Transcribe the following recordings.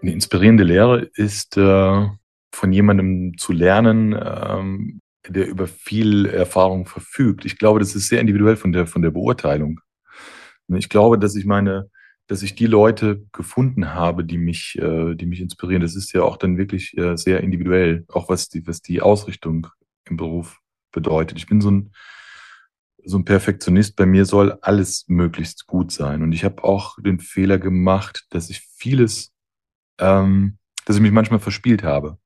Eine inspirierende Lehre ist, äh, von jemandem zu lernen, ähm, der über viel Erfahrung verfügt. Ich glaube, das ist sehr individuell von der, von der Beurteilung. Ich glaube, dass ich meine, dass ich die Leute gefunden habe, die mich, äh, die mich inspirieren. Das ist ja auch dann wirklich äh, sehr individuell, auch was die, was die Ausrichtung im Beruf bedeutet. Ich bin so ein, so ein Perfektionist. Bei mir soll alles möglichst gut sein. Und ich habe auch den Fehler gemacht, dass ich vieles, ähm, dass ich mich manchmal verspielt habe.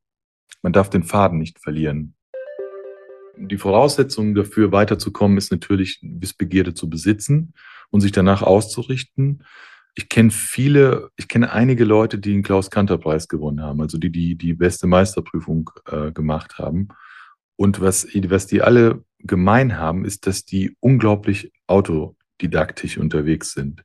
Man darf den Faden nicht verlieren. Die Voraussetzung dafür weiterzukommen ist natürlich, Wissbegierde zu besitzen und sich danach auszurichten. Ich kenne viele, ich kenne einige Leute, die den Klaus-Kanter-Preis gewonnen haben, also die die, die beste Meisterprüfung äh, gemacht haben. Und was, was die alle gemein haben, ist, dass die unglaublich autodidaktisch unterwegs sind.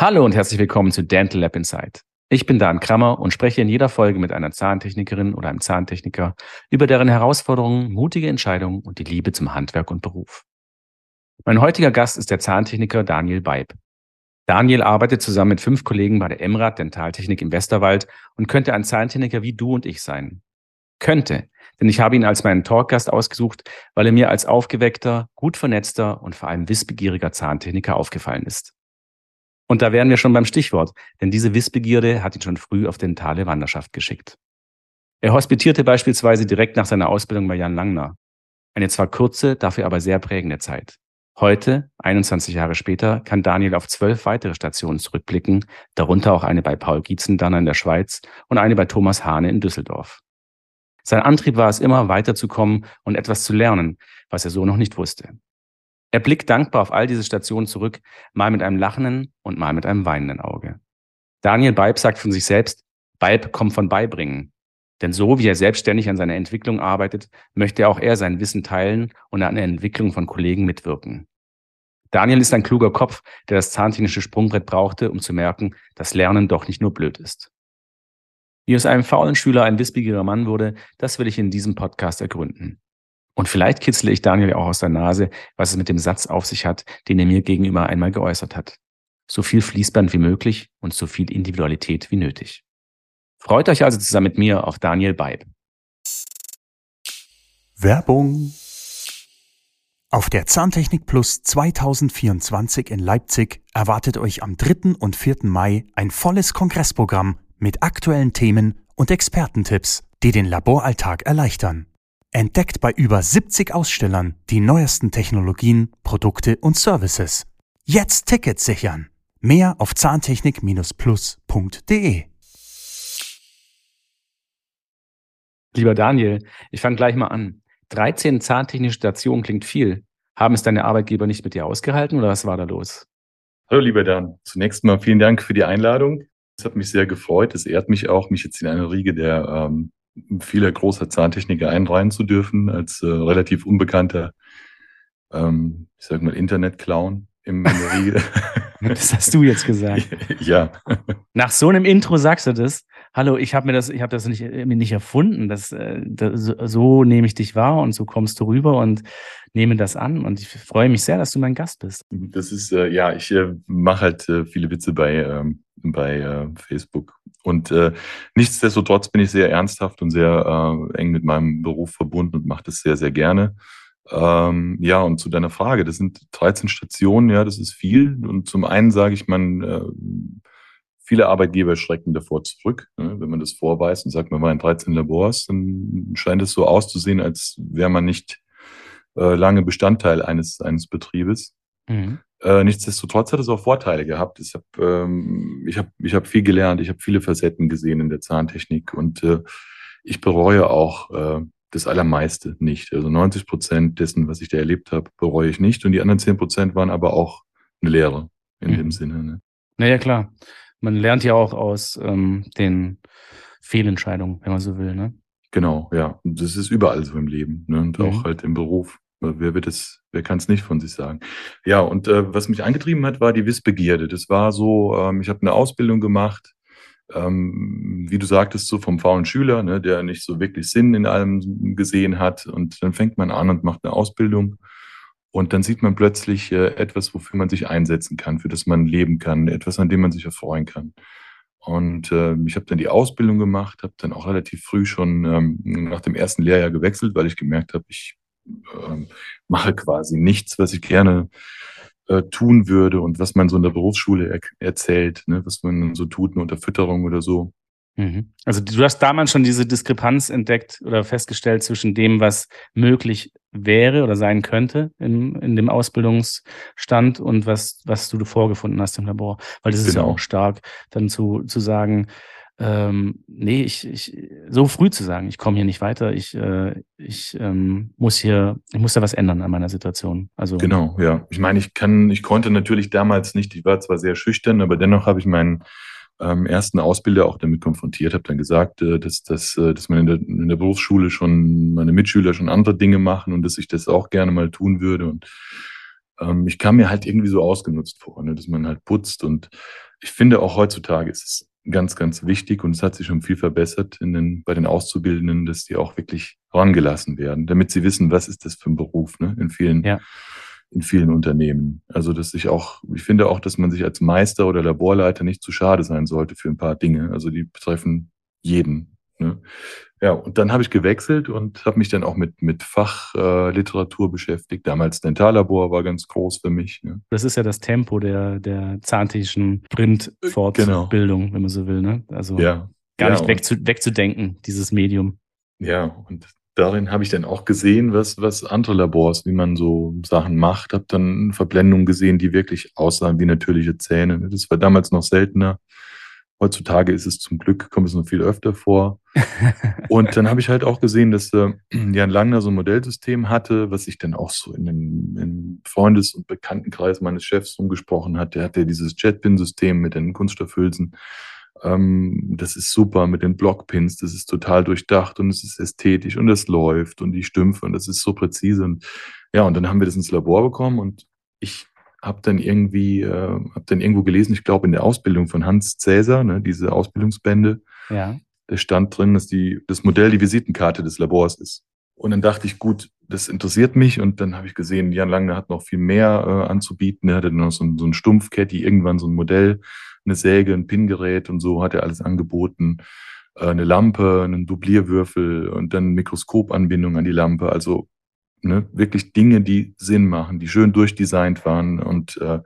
Hallo und herzlich willkommen zu Dental Lab Insight. Ich bin Dan Krammer und spreche in jeder Folge mit einer Zahntechnikerin oder einem Zahntechniker über deren Herausforderungen, mutige Entscheidungen und die Liebe zum Handwerk und Beruf. Mein heutiger Gast ist der Zahntechniker Daniel Beib. Daniel arbeitet zusammen mit fünf Kollegen bei der Emrad Dentaltechnik im Westerwald und könnte ein Zahntechniker wie du und ich sein. Könnte, denn ich habe ihn als meinen Talkgast ausgesucht, weil er mir als aufgeweckter, gut vernetzter und vor allem wissbegieriger Zahntechniker aufgefallen ist. Und da wären wir schon beim Stichwort, denn diese Wissbegierde hat ihn schon früh auf dentale Wanderschaft geschickt. Er hospitierte beispielsweise direkt nach seiner Ausbildung bei Jan Langner. Eine zwar kurze, dafür aber sehr prägende Zeit. Heute, 21 Jahre später, kann Daniel auf zwölf weitere Stationen zurückblicken, darunter auch eine bei Paul Gietzendanner in der Schweiz und eine bei Thomas Hahne in Düsseldorf. Sein Antrieb war es immer, weiterzukommen und etwas zu lernen, was er so noch nicht wusste. Er blickt dankbar auf all diese Stationen zurück, mal mit einem lachenden und mal mit einem weinenden Auge. Daniel Beib sagt von sich selbst, Beib kommt von beibringen. Denn so wie er selbstständig an seiner Entwicklung arbeitet, möchte auch er sein Wissen teilen und an der Entwicklung von Kollegen mitwirken. Daniel ist ein kluger Kopf, der das zahntechnische Sprungbrett brauchte, um zu merken, dass Lernen doch nicht nur blöd ist. Wie aus einem faulen Schüler ein wissbegieriger Mann wurde, das will ich in diesem Podcast ergründen. Und vielleicht kitzle ich Daniel auch aus der Nase, was es mit dem Satz auf sich hat, den er mir gegenüber einmal geäußert hat. So viel Fließband wie möglich und so viel Individualität wie nötig. Freut euch also zusammen mit mir auf Daniel Beib. Werbung auf der Zahntechnik Plus 2024 in Leipzig erwartet euch am 3. und 4. Mai ein volles Kongressprogramm mit aktuellen Themen und Expertentipps, die den Laboralltag erleichtern. Entdeckt bei über 70 Ausstellern die neuesten Technologien, Produkte und Services. Jetzt Tickets sichern. Mehr auf zahntechnik-plus.de. Lieber Daniel, ich fange gleich mal an. 13 zahntechnische Stationen klingt viel. Haben es deine Arbeitgeber nicht mit dir ausgehalten oder was war da los? Hallo, lieber Dan. Zunächst mal vielen Dank für die Einladung. Es hat mich sehr gefreut. Es ehrt mich auch, mich jetzt in eine Riege der ähm, vieler großer Zahntechniker einreihen zu dürfen, als äh, relativ unbekannter, ähm, ich sag mal, Internet-Clown im in der Riege. das hast du jetzt gesagt. ja. Nach so einem Intro sagst du das? hallo, ich habe mir das, ich habe das nicht, mir nicht erfunden. Das, äh, das, so nehme ich dich wahr und so kommst du rüber und nehme das an. Und ich freue mich sehr, dass du mein Gast bist. Das ist, äh, ja, ich äh, mache halt äh, viele Witze bei, ähm, bei äh, Facebook. Und äh, nichtsdestotrotz bin ich sehr ernsthaft und sehr äh, eng mit meinem Beruf verbunden und mache das sehr, sehr gerne. Ähm, ja, und zu deiner Frage, das sind 13 Stationen, ja, das ist viel. Und zum einen sage ich, man äh, Viele Arbeitgeber schrecken davor zurück. Ne? Wenn man das vorweist und sagt, man war in 13 Labors, dann scheint es so auszusehen, als wäre man nicht äh, lange Bestandteil eines, eines Betriebes. Mhm. Äh, nichtsdestotrotz hat es auch Vorteile gehabt. Ich habe ähm, ich hab, ich hab viel gelernt, ich habe viele Facetten gesehen in der Zahntechnik und äh, ich bereue auch äh, das Allermeiste nicht. Also 90 Prozent dessen, was ich da erlebt habe, bereue ich nicht. Und die anderen 10 Prozent waren aber auch eine Lehre in mhm. dem Sinne. Ne? Naja, klar man lernt ja auch aus ähm, den Fehlentscheidung, wenn man so will. Ne? Genau, ja. Und das ist überall so im Leben ne? und mhm. auch halt im Beruf. Wer wird es, wer kann es nicht von sich sagen? Ja, und äh, was mich angetrieben hat, war die Wissbegierde. Das war so, ähm, ich habe eine Ausbildung gemacht, ähm, wie du sagtest, so vom faulen Schüler, ne, der nicht so wirklich Sinn in allem gesehen hat. Und dann fängt man an und macht eine Ausbildung. Und dann sieht man plötzlich äh, etwas, wofür man sich einsetzen kann, für das man leben kann, etwas, an dem man sich erfreuen kann. Und äh, ich habe dann die Ausbildung gemacht, habe dann auch relativ früh schon ähm, nach dem ersten Lehrjahr gewechselt, weil ich gemerkt habe, ich äh, mache quasi nichts, was ich gerne äh, tun würde und was man so in der Berufsschule er erzählt, ne, was man so tut, eine Unterfütterung oder so. Mhm. Also du hast damals schon diese Diskrepanz entdeckt oder festgestellt zwischen dem, was möglich wäre oder sein könnte in, in dem Ausbildungsstand und was, was du vorgefunden hast im Labor. Weil das genau. ist ja genau. auch stark, dann zu, zu sagen, ähm, nee, ich, ich, so früh zu sagen, ich komme hier nicht weiter, ich, äh, ich ähm, muss hier, ich muss da was ändern an meiner Situation. Also genau, ja. Ich meine, ich kann, ich konnte natürlich damals nicht, ich war zwar sehr schüchtern, aber dennoch habe ich meinen ähm, ersten Ausbilder auch damit konfrontiert, habe dann gesagt, äh, dass, dass, äh, dass man in der, in der Berufsschule schon, meine Mitschüler schon andere Dinge machen und dass ich das auch gerne mal tun würde. Und ähm, ich kam mir halt irgendwie so ausgenutzt vor, ne, dass man halt putzt. Und ich finde auch heutzutage ist es ganz, ganz wichtig und es hat sich schon viel verbessert in den, bei den Auszubildenden, dass die auch wirklich rangelassen werden, damit sie wissen, was ist das für ein Beruf, ne? In vielen, ja. in vielen Unternehmen. Also, dass ich auch, ich finde auch, dass man sich als Meister oder Laborleiter nicht zu schade sein sollte für ein paar Dinge. Also, die betreffen jeden. Ne? Ja, und dann habe ich gewechselt und habe mich dann auch mit, mit Fachliteratur äh, beschäftigt. Damals Dentallabor war ganz groß für mich. Ne? Das ist ja das Tempo der, der zahntechnischen Printfortbildung, genau. wenn man so will. Ne? Also ja. gar ja, nicht wegzu, wegzudenken, dieses Medium. Ja, und darin habe ich dann auch gesehen, was, was andere Labors, wie man so Sachen macht. Habe dann Verblendungen gesehen, die wirklich aussahen wie natürliche Zähne. Das war damals noch seltener. Heutzutage ist es zum Glück, kommt es noch viel öfter vor. Und dann habe ich halt auch gesehen, dass äh, Jan Langner so ein Modellsystem hatte, was sich dann auch so in dem im Freundes- und Bekanntenkreis meines Chefs umgesprochen hat. Der hatte dieses Jetpin-System mit den Kunststoffhülsen. Ähm, das ist super mit den Blockpins, das ist total durchdacht und es ist ästhetisch und es läuft und die Stümpfe und das ist so präzise. Und ja, und dann haben wir das ins Labor bekommen und ich habe dann irgendwie, äh, habe dann irgendwo gelesen, ich glaube in der Ausbildung von Hans Cäsar, ne, diese Ausbildungsbände, ja. da stand drin, dass die, das Modell die Visitenkarte des Labors ist. Und dann dachte ich, gut, das interessiert mich. Und dann habe ich gesehen, Jan Langner hat noch viel mehr äh, anzubieten. Er hatte noch so, so ein Stumpfcaddy, irgendwann so ein Modell, eine Säge, ein Pingerät und so hat er alles angeboten. Äh, eine Lampe, einen Dublierwürfel und dann Mikroskopanbindung an die Lampe. Also Ne? Wirklich Dinge, die Sinn machen, die schön durchdesignt waren. Und äh,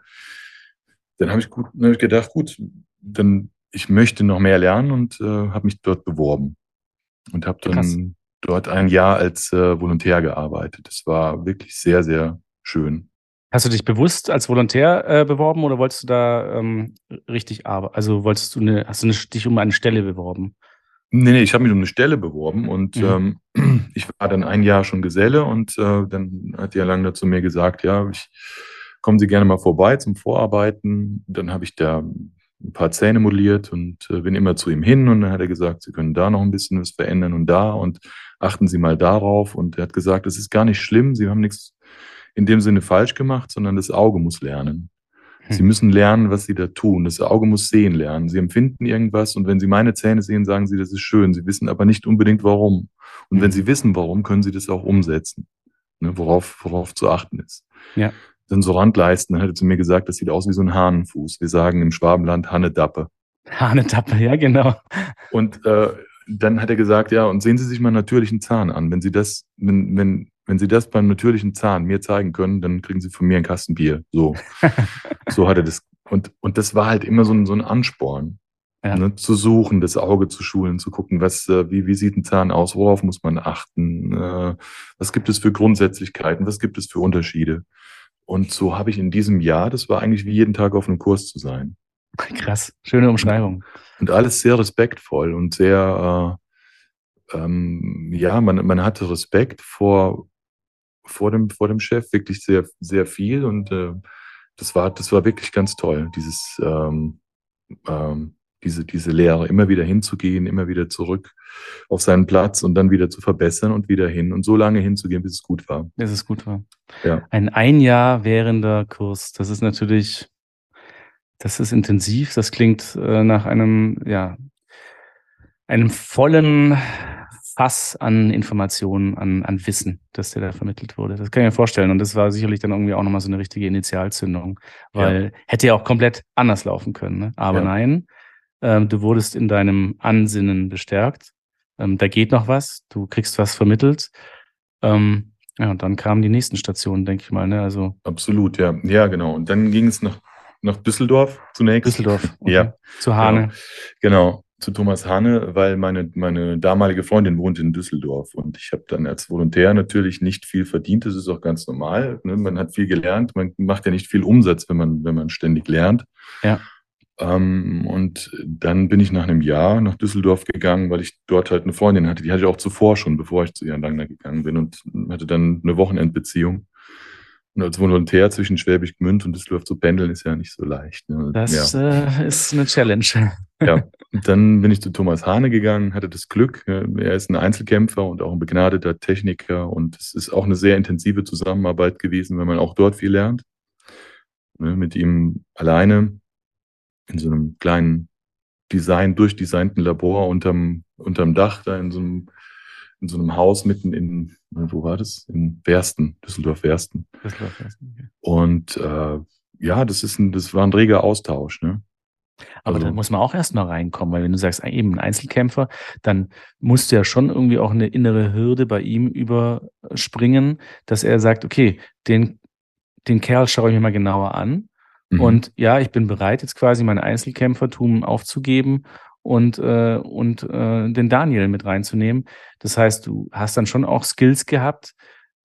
dann habe ich gut hab ich gedacht, gut, dann ich möchte noch mehr lernen und äh, habe mich dort beworben und habe dann Krass. dort ein Jahr als äh, Volontär gearbeitet. Das war wirklich sehr, sehr schön. Hast du dich bewusst als Volontär äh, beworben oder wolltest du da ähm, richtig arbeiten? Also wolltest du eine, hast du eine, dich um eine Stelle beworben? Nee, nee, ich habe mich um eine Stelle beworben und mhm. ähm, ich war dann ein Jahr schon Geselle und äh, dann hat die Herr Langner zu mir gesagt, ja, ich kommen Sie gerne mal vorbei zum Vorarbeiten. Dann habe ich da ein paar Zähne modelliert und äh, bin immer zu ihm hin und dann hat er gesagt, Sie können da noch ein bisschen was verändern und da und achten Sie mal darauf. Und er hat gesagt, es ist gar nicht schlimm, Sie haben nichts in dem Sinne falsch gemacht, sondern das Auge muss lernen. Sie hm. müssen lernen, was sie da tun. Das Auge muss sehen lernen. Sie empfinden irgendwas und wenn sie meine Zähne sehen, sagen sie, das ist schön. Sie wissen aber nicht unbedingt warum. Und wenn hm. sie wissen, warum, können sie das auch umsetzen, ne, worauf, worauf zu achten ist. Ja. Dann so Randleisten, hat er zu mir gesagt, das sieht aus wie so ein Hahnenfuß. Wir sagen im Schwabenland Hannedappe. Hannedappe, ja, genau. Und äh, dann hat er gesagt, ja, und sehen Sie sich mal natürlichen Zahn an. Wenn Sie das, wenn, wenn, wenn Sie das beim natürlichen Zahn mir zeigen können, dann kriegen Sie von mir einen Kasten Bier. So, so hat er das. Und, und das war halt immer so ein, so ein Ansporn, ja. ne, zu suchen, das Auge zu schulen, zu gucken, was, äh, wie, wie sieht ein Zahn aus, worauf muss man achten, äh, was gibt es für Grundsätzlichkeiten, was gibt es für Unterschiede. Und so habe ich in diesem Jahr, das war eigentlich wie jeden Tag auf einem Kurs zu sein. Krass, schöne Umschreibung. Und alles sehr respektvoll und sehr, äh, ähm, ja, man, man hatte Respekt vor, vor, dem, vor dem Chef, wirklich sehr, sehr viel. Und äh, das, war, das war wirklich ganz toll, dieses, ähm, ähm, diese, diese Lehre, immer wieder hinzugehen, immer wieder zurück auf seinen Platz und dann wieder zu verbessern und wieder hin und so lange hinzugehen, bis es gut war. Bis es gut war. Ja. Ein ein Jahr währender Kurs, das ist natürlich, das ist intensiv, das klingt äh, nach einem, ja, einem vollen Fass an Informationen, an, an Wissen, das dir da vermittelt wurde. Das kann ich mir vorstellen. Und das war sicherlich dann irgendwie auch nochmal so eine richtige Initialzündung, weil ja. hätte ja auch komplett anders laufen können. Ne? Aber ja. nein, ähm, du wurdest in deinem Ansinnen bestärkt. Ähm, da geht noch was, du kriegst was vermittelt. Ähm, ja, und dann kamen die nächsten Stationen, denke ich mal. Ne? Also Absolut, ja. Ja, genau. Und dann ging es nach, nach Düsseldorf zunächst. Düsseldorf. Okay. Ja. Zu Hane. Genau. genau zu Thomas Hane, weil meine, meine damalige Freundin wohnt in Düsseldorf und ich habe dann als Volontär natürlich nicht viel verdient. Das ist auch ganz normal. Ne? Man hat viel gelernt. Man macht ja nicht viel Umsatz, wenn man, wenn man ständig lernt. Ja. Ähm, und dann bin ich nach einem Jahr nach Düsseldorf gegangen, weil ich dort halt eine Freundin hatte. Die hatte ich auch zuvor schon, bevor ich zu Jan Langner gegangen bin und hatte dann eine Wochenendbeziehung. Und als Volontär zwischen Schwäbisch Gmünd und Düsseldorf zu pendeln ist ja nicht so leicht. Ne? Das ja. äh, ist eine Challenge. Ja, dann bin ich zu Thomas Hane gegangen, hatte das Glück. Er ist ein Einzelkämpfer und auch ein begnadeter Techniker. Und es ist auch eine sehr intensive Zusammenarbeit gewesen, wenn man auch dort viel lernt. Ne, mit ihm alleine in so einem kleinen Design, durchdesignten Labor unterm, unterm Dach, da in so einem in so einem Haus mitten in, wo war das? In Wersten, Düsseldorf-Wersten. Düsseldorf-Wersten, okay. Und äh, ja, das ist ein, das war ein reger Austausch, ne? Aber also, da muss man auch erstmal reinkommen, weil wenn du sagst, eben ein Einzelkämpfer, dann musst du ja schon irgendwie auch eine innere Hürde bei ihm überspringen, dass er sagt, okay, den, den Kerl schaue ich mir mal genauer an. Mhm. Und ja, ich bin bereit, jetzt quasi mein Einzelkämpfertum aufzugeben und, äh, und äh, den Daniel mit reinzunehmen. Das heißt, du hast dann schon auch Skills gehabt.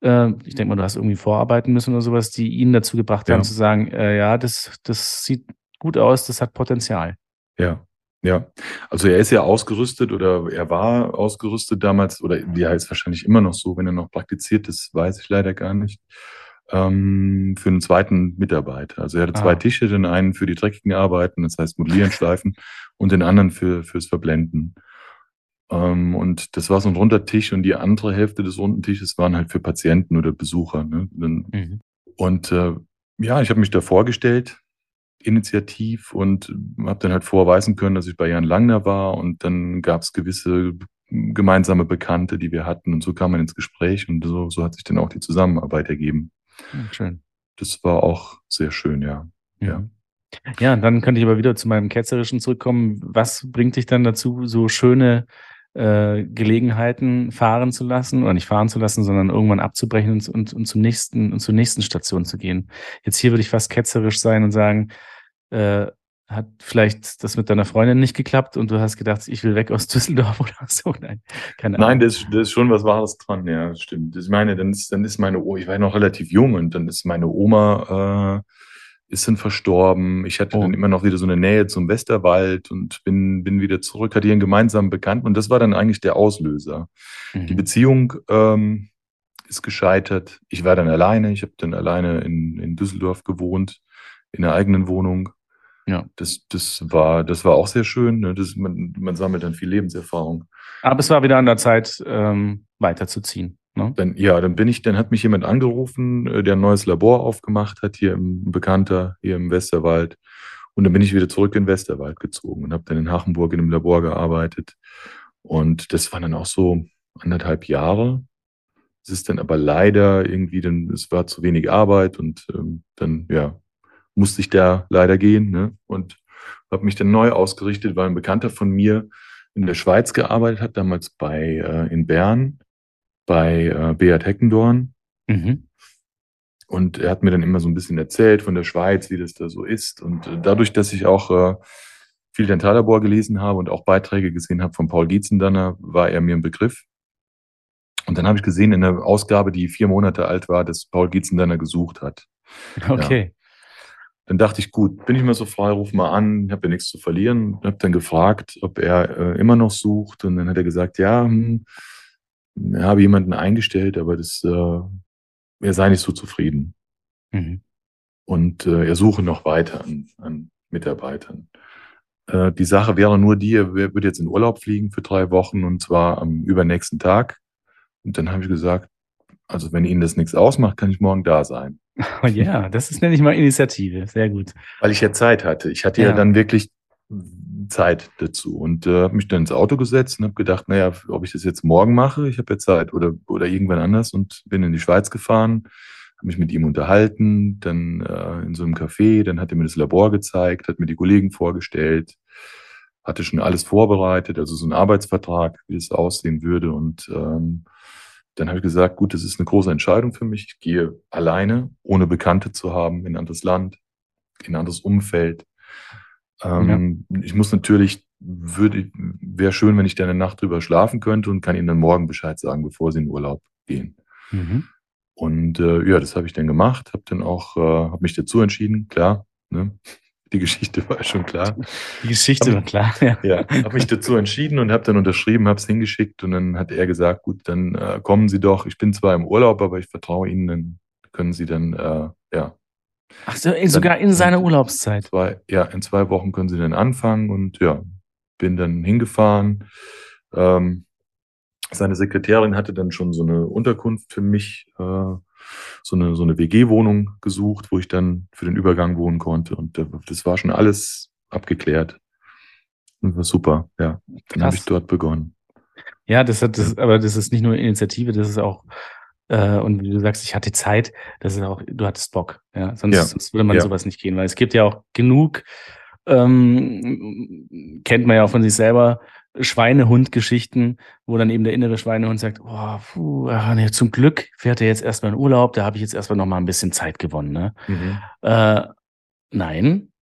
Äh, ich denke mal, du hast irgendwie vorarbeiten müssen oder sowas, die ihn dazu gebracht ja. haben zu sagen, äh, ja, das, das sieht gut aus, das hat Potenzial. Ja, ja. Also er ist ja ausgerüstet oder er war ausgerüstet damals, oder wie heißt wahrscheinlich immer noch so, wenn er noch praktiziert, das weiß ich leider gar nicht ähm, für einen zweiten Mitarbeiter. Also er hatte ah. zwei Tische, den einen für die dreckigen Arbeiten, das heißt Modellieren, Schleifen, und den anderen für, fürs Verblenden. Ähm, und das war so ein runder Tisch und die andere Hälfte des runden Tisches waren halt für Patienten oder Besucher. Ne? Mhm. Und äh, ja, ich habe mich da vorgestellt, initiativ, und habe dann halt vorweisen können, dass ich bei Jan Langner war. Und dann gab es gewisse gemeinsame Bekannte, die wir hatten. Und so kam man ins Gespräch und so, so hat sich dann auch die Zusammenarbeit ergeben. Schön. Das war auch sehr schön, ja. Mhm. Ja. Ja, dann könnte ich aber wieder zu meinem Ketzerischen zurückkommen. Was bringt dich dann dazu, so schöne äh, Gelegenheiten fahren zu lassen oder nicht fahren zu lassen, sondern irgendwann abzubrechen und, und, und zum nächsten und zur nächsten Station zu gehen? Jetzt hier würde ich fast ketzerisch sein und sagen, äh, hat vielleicht das mit deiner Freundin nicht geklappt und du hast gedacht, ich will weg aus Düsseldorf oder so? Nein, keine Ahnung. Nein, da ist, ist schon was Wahres dran, ja, stimmt. Ich meine, dann ist, dann ist meine Oma, ich war ja noch relativ jung und dann ist meine Oma, äh, ist dann verstorben. Ich hatte oh. dann immer noch wieder so eine Nähe zum Westerwald und bin, bin wieder zurück, hatte hier einen gemeinsamen Bekannten und das war dann eigentlich der Auslöser. Mhm. Die Beziehung ähm, ist gescheitert. Ich war dann alleine, ich habe dann alleine in, in Düsseldorf gewohnt, in der eigenen Wohnung ja. Das, das, war, das war auch sehr schön. Ne? Das, man, man sammelt dann viel Lebenserfahrung. Aber es war wieder an der Zeit, ähm, weiterzuziehen. Ne? Dann, ja, dann bin ich, dann hat mich jemand angerufen, äh, der ein neues Labor aufgemacht hat, hier im Bekannter, hier im Westerwald. Und dann bin ich wieder zurück in den Westerwald gezogen und habe dann in Hachenburg in einem Labor gearbeitet. Und das waren dann auch so anderthalb Jahre. Es ist dann aber leider irgendwie, dann, es war zu wenig Arbeit und ähm, dann, ja, musste ich da leider gehen ne? und habe mich dann neu ausgerichtet, weil ein Bekannter von mir in der Schweiz gearbeitet hat, damals bei äh, in Bern bei äh, Beat Heckendorn. Mhm. Und er hat mir dann immer so ein bisschen erzählt von der Schweiz, wie das da so ist. Und äh, dadurch, dass ich auch äh, viel Dentallabor gelesen habe und auch Beiträge gesehen habe von Paul Dietzendanner, war er mir ein Begriff. Und dann habe ich gesehen in einer Ausgabe, die vier Monate alt war, dass Paul Dietzendanner gesucht hat. Okay. Dann dachte ich, gut, bin ich mal so frei, ruf mal an, ich habe ja nichts zu verlieren. Habe dann gefragt, ob er äh, immer noch sucht. Und dann hat er gesagt, ja, hm, er habe jemanden eingestellt, aber das, äh, er sei nicht so zufrieden. Mhm. Und äh, er suche noch weiter an, an Mitarbeitern. Äh, die Sache wäre nur die, er würde jetzt in Urlaub fliegen für drei Wochen und zwar am übernächsten Tag. Und dann habe ich gesagt, also wenn Ihnen das nichts ausmacht, kann ich morgen da sein. Oh ja, das ist nämlich mal Initiative. Sehr gut. Weil ich ja Zeit hatte. Ich hatte ja, ja. dann wirklich Zeit dazu. Und äh, habe mich dann ins Auto gesetzt und habe gedacht, naja, ob ich das jetzt morgen mache, ich habe ja Zeit. Oder, oder irgendwann anders. Und bin in die Schweiz gefahren, habe mich mit ihm unterhalten, dann äh, in so einem Café, dann hat er mir das Labor gezeigt, hat mir die Kollegen vorgestellt, hatte schon alles vorbereitet, also so ein Arbeitsvertrag, wie es aussehen würde. Und ähm, dann habe ich gesagt, gut, das ist eine große Entscheidung für mich. Ich gehe alleine, ohne Bekannte zu haben, in ein anderes Land, in ein anderes Umfeld. Ähm, ja. Ich muss natürlich, würde, wäre schön, wenn ich da eine Nacht drüber schlafen könnte und kann Ihnen dann morgen Bescheid sagen, bevor Sie in Urlaub gehen. Mhm. Und äh, ja, das habe ich dann gemacht, habe dann auch, äh, habe mich dazu entschieden, klar. Ne? Die Geschichte war schon klar. Die Geschichte hab, war klar, ja. Ja, habe mich dazu entschieden und habe dann unterschrieben, habe es hingeschickt und dann hat er gesagt, gut, dann äh, kommen Sie doch. Ich bin zwar im Urlaub, aber ich vertraue Ihnen, dann können Sie dann, äh, ja. Ach so, sogar in seiner Urlaubszeit. Zwei, ja, in zwei Wochen können Sie dann anfangen und ja, bin dann hingefahren. Ähm, seine Sekretärin hatte dann schon so eine Unterkunft für mich äh, so eine, so eine WG-Wohnung gesucht, wo ich dann für den Übergang wohnen konnte. Und das war schon alles abgeklärt. Und war super, ja. Dann habe ich dort begonnen. Ja, das hat das, aber das ist nicht nur Initiative, das ist auch, äh, und wie du sagst, ich hatte Zeit, das ist auch, du hattest Bock, ja. Sonst, ja. sonst würde man ja. sowas nicht gehen, weil es gibt ja auch genug, ähm, kennt man ja auch von sich selber, Schweinehund-Geschichten, wo dann eben der innere Schweinehund sagt, oh, puh, ach nee, zum Glück fährt er jetzt erstmal in Urlaub, da habe ich jetzt erstmal noch mal ein bisschen Zeit gewonnen. Ne? Mhm. Äh, nein,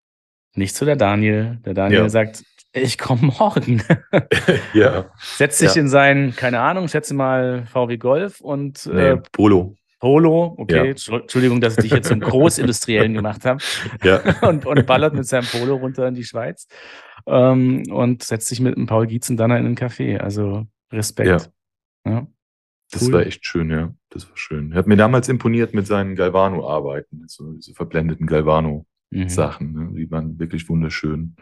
nicht zu der Daniel. Der Daniel ja. sagt, ich komme morgen. ja. Setzt sich ja. in seinen, keine Ahnung, schätze mal VW Golf und nee, äh, Polo. Polo, okay, ja. Entschuldigung, dass ich dich jetzt zum Großindustriellen gemacht habe. Ja. Und, und ballert mit seinem Polo runter in die Schweiz ähm, und setzt sich mit einem Paul Gietzen dann in einen Café. Also Respekt. Ja. ja. Das cool. war echt schön, ja. Das war schön. Er hat mir damals imponiert mit seinen Galvano-Arbeiten, so diese verblendeten Galvano-Sachen. Mhm. Ne? Die waren wirklich wunderschön.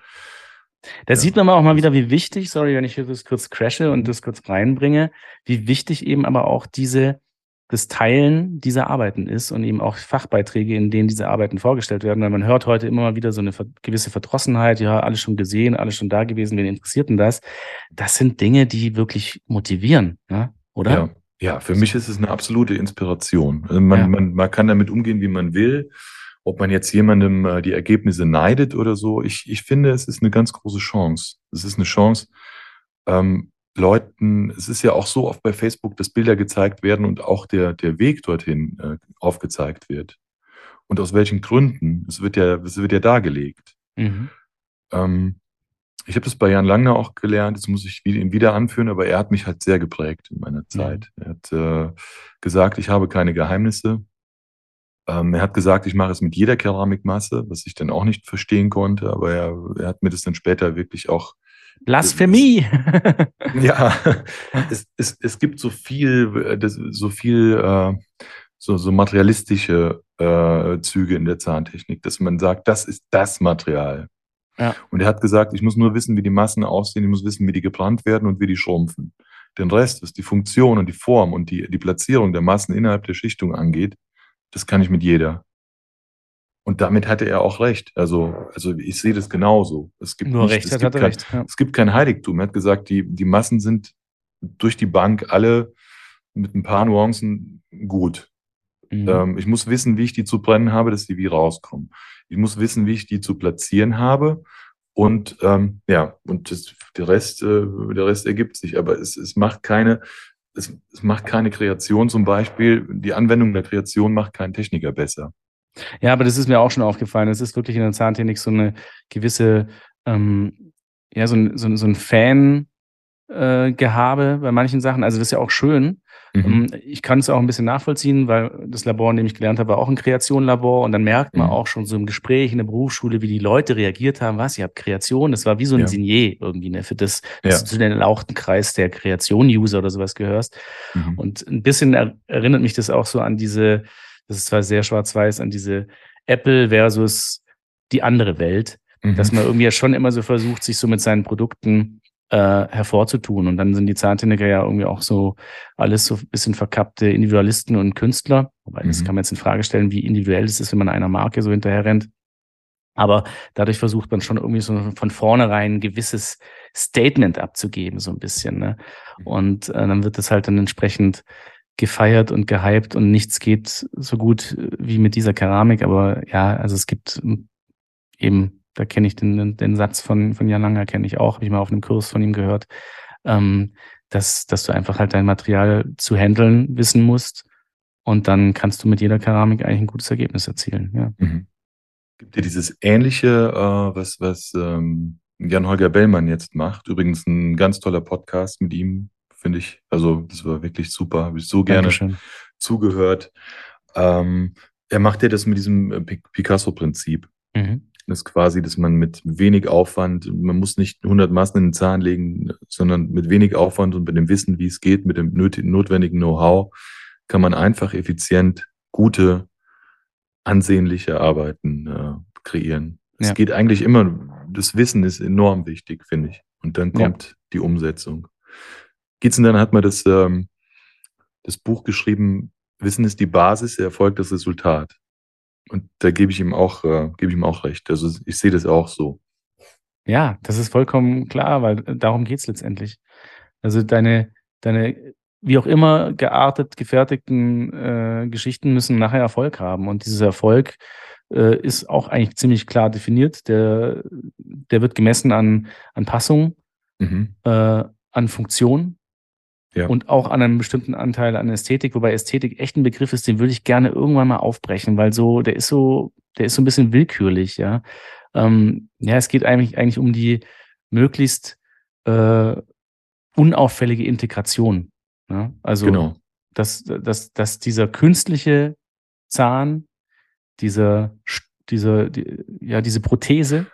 Da ja. sieht man auch mal wieder, wie wichtig, sorry, wenn ich das kurz crashe und das kurz reinbringe, wie wichtig eben aber auch diese das Teilen dieser Arbeiten ist und eben auch Fachbeiträge, in denen diese Arbeiten vorgestellt werden. Weil man hört heute immer mal wieder so eine gewisse Verdrossenheit, ja, alles schon gesehen, alles schon da gewesen, wen interessiert denn das? Das sind Dinge, die wirklich motivieren, ne? oder? Ja. Ja, für mich ist es eine absolute Inspiration. Also man, ja. man, man kann damit umgehen, wie man will. Ob man jetzt jemandem äh, die Ergebnisse neidet oder so. Ich, ich finde, es ist eine ganz große Chance. Es ist eine Chance, ähm, Leuten, es ist ja auch so oft bei Facebook, dass Bilder gezeigt werden und auch der, der Weg dorthin äh, aufgezeigt wird. Und aus welchen Gründen? Es wird ja, es wird ja dargelegt. Mhm. Ähm, ich habe das bei Jan Langner auch gelernt, das muss ich ihn wieder anführen, aber er hat mich halt sehr geprägt in meiner Zeit. Mhm. Er hat äh, gesagt, ich habe keine Geheimnisse. Ähm, er hat gesagt, ich mache es mit jeder Keramikmasse, was ich dann auch nicht verstehen konnte, aber er, er hat mir das dann später wirklich auch Blasphemie. ja, es, es, es gibt so viel, das, so viel, äh, so, so materialistische äh, Züge in der Zahntechnik, dass man sagt, das ist das Material. Ja. Und er hat gesagt, ich muss nur wissen, wie die Massen aussehen, ich muss wissen, wie die gebrannt werden und wie die schrumpfen. Den Rest, was die Funktion und die Form und die, die Platzierung der Massen innerhalb der Schichtung angeht, das kann ich mit jeder. Und damit hatte er auch recht. Also, also ich sehe das genauso. Es gibt Nur nicht, recht, es, hat gibt kein, recht ja. es gibt kein Heiligtum. Er hat gesagt, die, die Massen sind durch die Bank alle mit ein paar Nuancen gut. Mhm. Ähm, ich muss wissen, wie ich die zu brennen habe, dass die wie rauskommen. Ich muss wissen, wie ich die zu platzieren habe. Und ähm, ja, und das, der, Rest, äh, der Rest ergibt sich. Aber es, es macht keine, es, es macht keine Kreation zum Beispiel. Die Anwendung der Kreation macht keinen Techniker besser. Ja, aber das ist mir auch schon aufgefallen. Es ist wirklich in der Zahntechnik so eine gewisse, ähm, ja, so ein, so, so ein Fan-Gehabe äh, bei manchen Sachen. Also das ist ja auch schön. Mhm. Ähm, ich kann es auch ein bisschen nachvollziehen, weil das Labor, in dem ich gelernt habe, war auch ein Kreationlabor und dann merkt man mhm. auch schon so im Gespräch in der Berufsschule, wie die Leute reagiert haben, was, ihr habt Kreation, das war wie so ein ja. Signier irgendwie, ne, für das, dass ja. du zu den erlauchten Kreis der Kreation-User oder sowas gehörst. Mhm. Und ein bisschen erinnert mich das auch so an diese das ist zwar sehr schwarz-weiß an diese Apple versus die andere Welt. mhm. dass man irgendwie ja schon immer so versucht, sich so mit seinen Produkten äh, hervorzutun. Und dann sind die Zahntechniker ja irgendwie auch so alles so ein bisschen verkappte Individualisten und Künstler. Wobei, mhm. das kann man jetzt in Frage stellen, wie individuell es ist, wenn man einer Marke so hinterher rennt. Aber dadurch versucht man schon irgendwie so von vornherein ein gewisses Statement abzugeben, so ein bisschen. Ne? Mhm. Und äh, dann wird das halt dann entsprechend gefeiert und gehypt und nichts geht so gut wie mit dieser Keramik. Aber ja, also es gibt eben, da kenne ich den, den Satz von, von Jan Langer, kenne ich auch, habe ich mal auf einem Kurs von ihm gehört, ähm, dass, dass du einfach halt dein Material zu handeln wissen musst. Und dann kannst du mit jeder Keramik eigentlich ein gutes Ergebnis erzielen. Ja. Mhm. Gibt dir dieses ähnliche, äh, was, was ähm, Jan-Holger Bellmann jetzt macht? Übrigens ein ganz toller Podcast mit ihm, finde ich. Also, das war wirklich super. Habe ich so gerne Dankeschön. zugehört. Ähm, er macht ja das mit diesem äh, Picasso-Prinzip. Mhm. Das ist quasi, dass man mit wenig Aufwand, man muss nicht 100 Maßen in den Zahn legen, sondern mit wenig Aufwand und mit dem Wissen, wie es geht, mit dem notwendigen Know-how, kann man einfach effizient gute ansehnliche Arbeiten äh, kreieren. Ja. Es geht eigentlich immer, das Wissen ist enorm wichtig, finde ich. Und dann kommt ja. die Umsetzung. Gitzendan hat mal das, ähm, das Buch geschrieben, Wissen ist die Basis, Erfolg das Resultat. Und da gebe ich ihm auch, äh, gebe ich ihm auch recht. Also ich sehe das auch so. Ja, das ist vollkommen klar, weil darum geht es letztendlich. Also deine, deine wie auch immer geartet gefertigten äh, Geschichten müssen nachher Erfolg haben. Und dieser Erfolg äh, ist auch eigentlich ziemlich klar definiert. Der, der wird gemessen an, an Passung, mhm. äh, an Funktion ja. und auch an einem bestimmten Anteil an Ästhetik, wobei Ästhetik echt ein Begriff ist, den würde ich gerne irgendwann mal aufbrechen, weil so, der ist so, der ist so ein bisschen willkürlich, ja. Ähm, ja, es geht eigentlich, eigentlich um die möglichst äh, unauffällige Integration ja, also, genau. dass, dass, dass dieser künstliche Zahn, dieser, dieser, die, ja, diese Prothese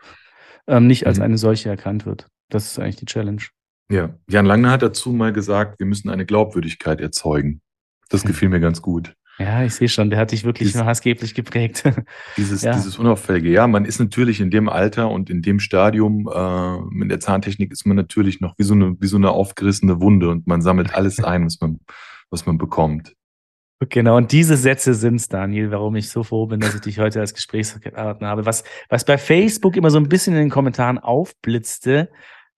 ähm, nicht als mhm. eine solche erkannt wird. Das ist eigentlich die Challenge. Ja, Jan Lange hat dazu mal gesagt, wir müssen eine Glaubwürdigkeit erzeugen. Das gefiel mir ganz gut. Ja, ich sehe schon, der hat dich wirklich dieses, maßgeblich geprägt. Dieses, ja. dieses Unauffällige. Ja, man ist natürlich in dem Alter und in dem Stadium äh, mit der Zahntechnik ist man natürlich noch wie so eine, wie so eine aufgerissene Wunde und man sammelt alles ein, was man, was man bekommt. Genau, und diese Sätze sind es, Daniel, warum ich so froh bin, dass ich dich heute als Gesprächspartner habe. Was, was bei Facebook immer so ein bisschen in den Kommentaren aufblitzte,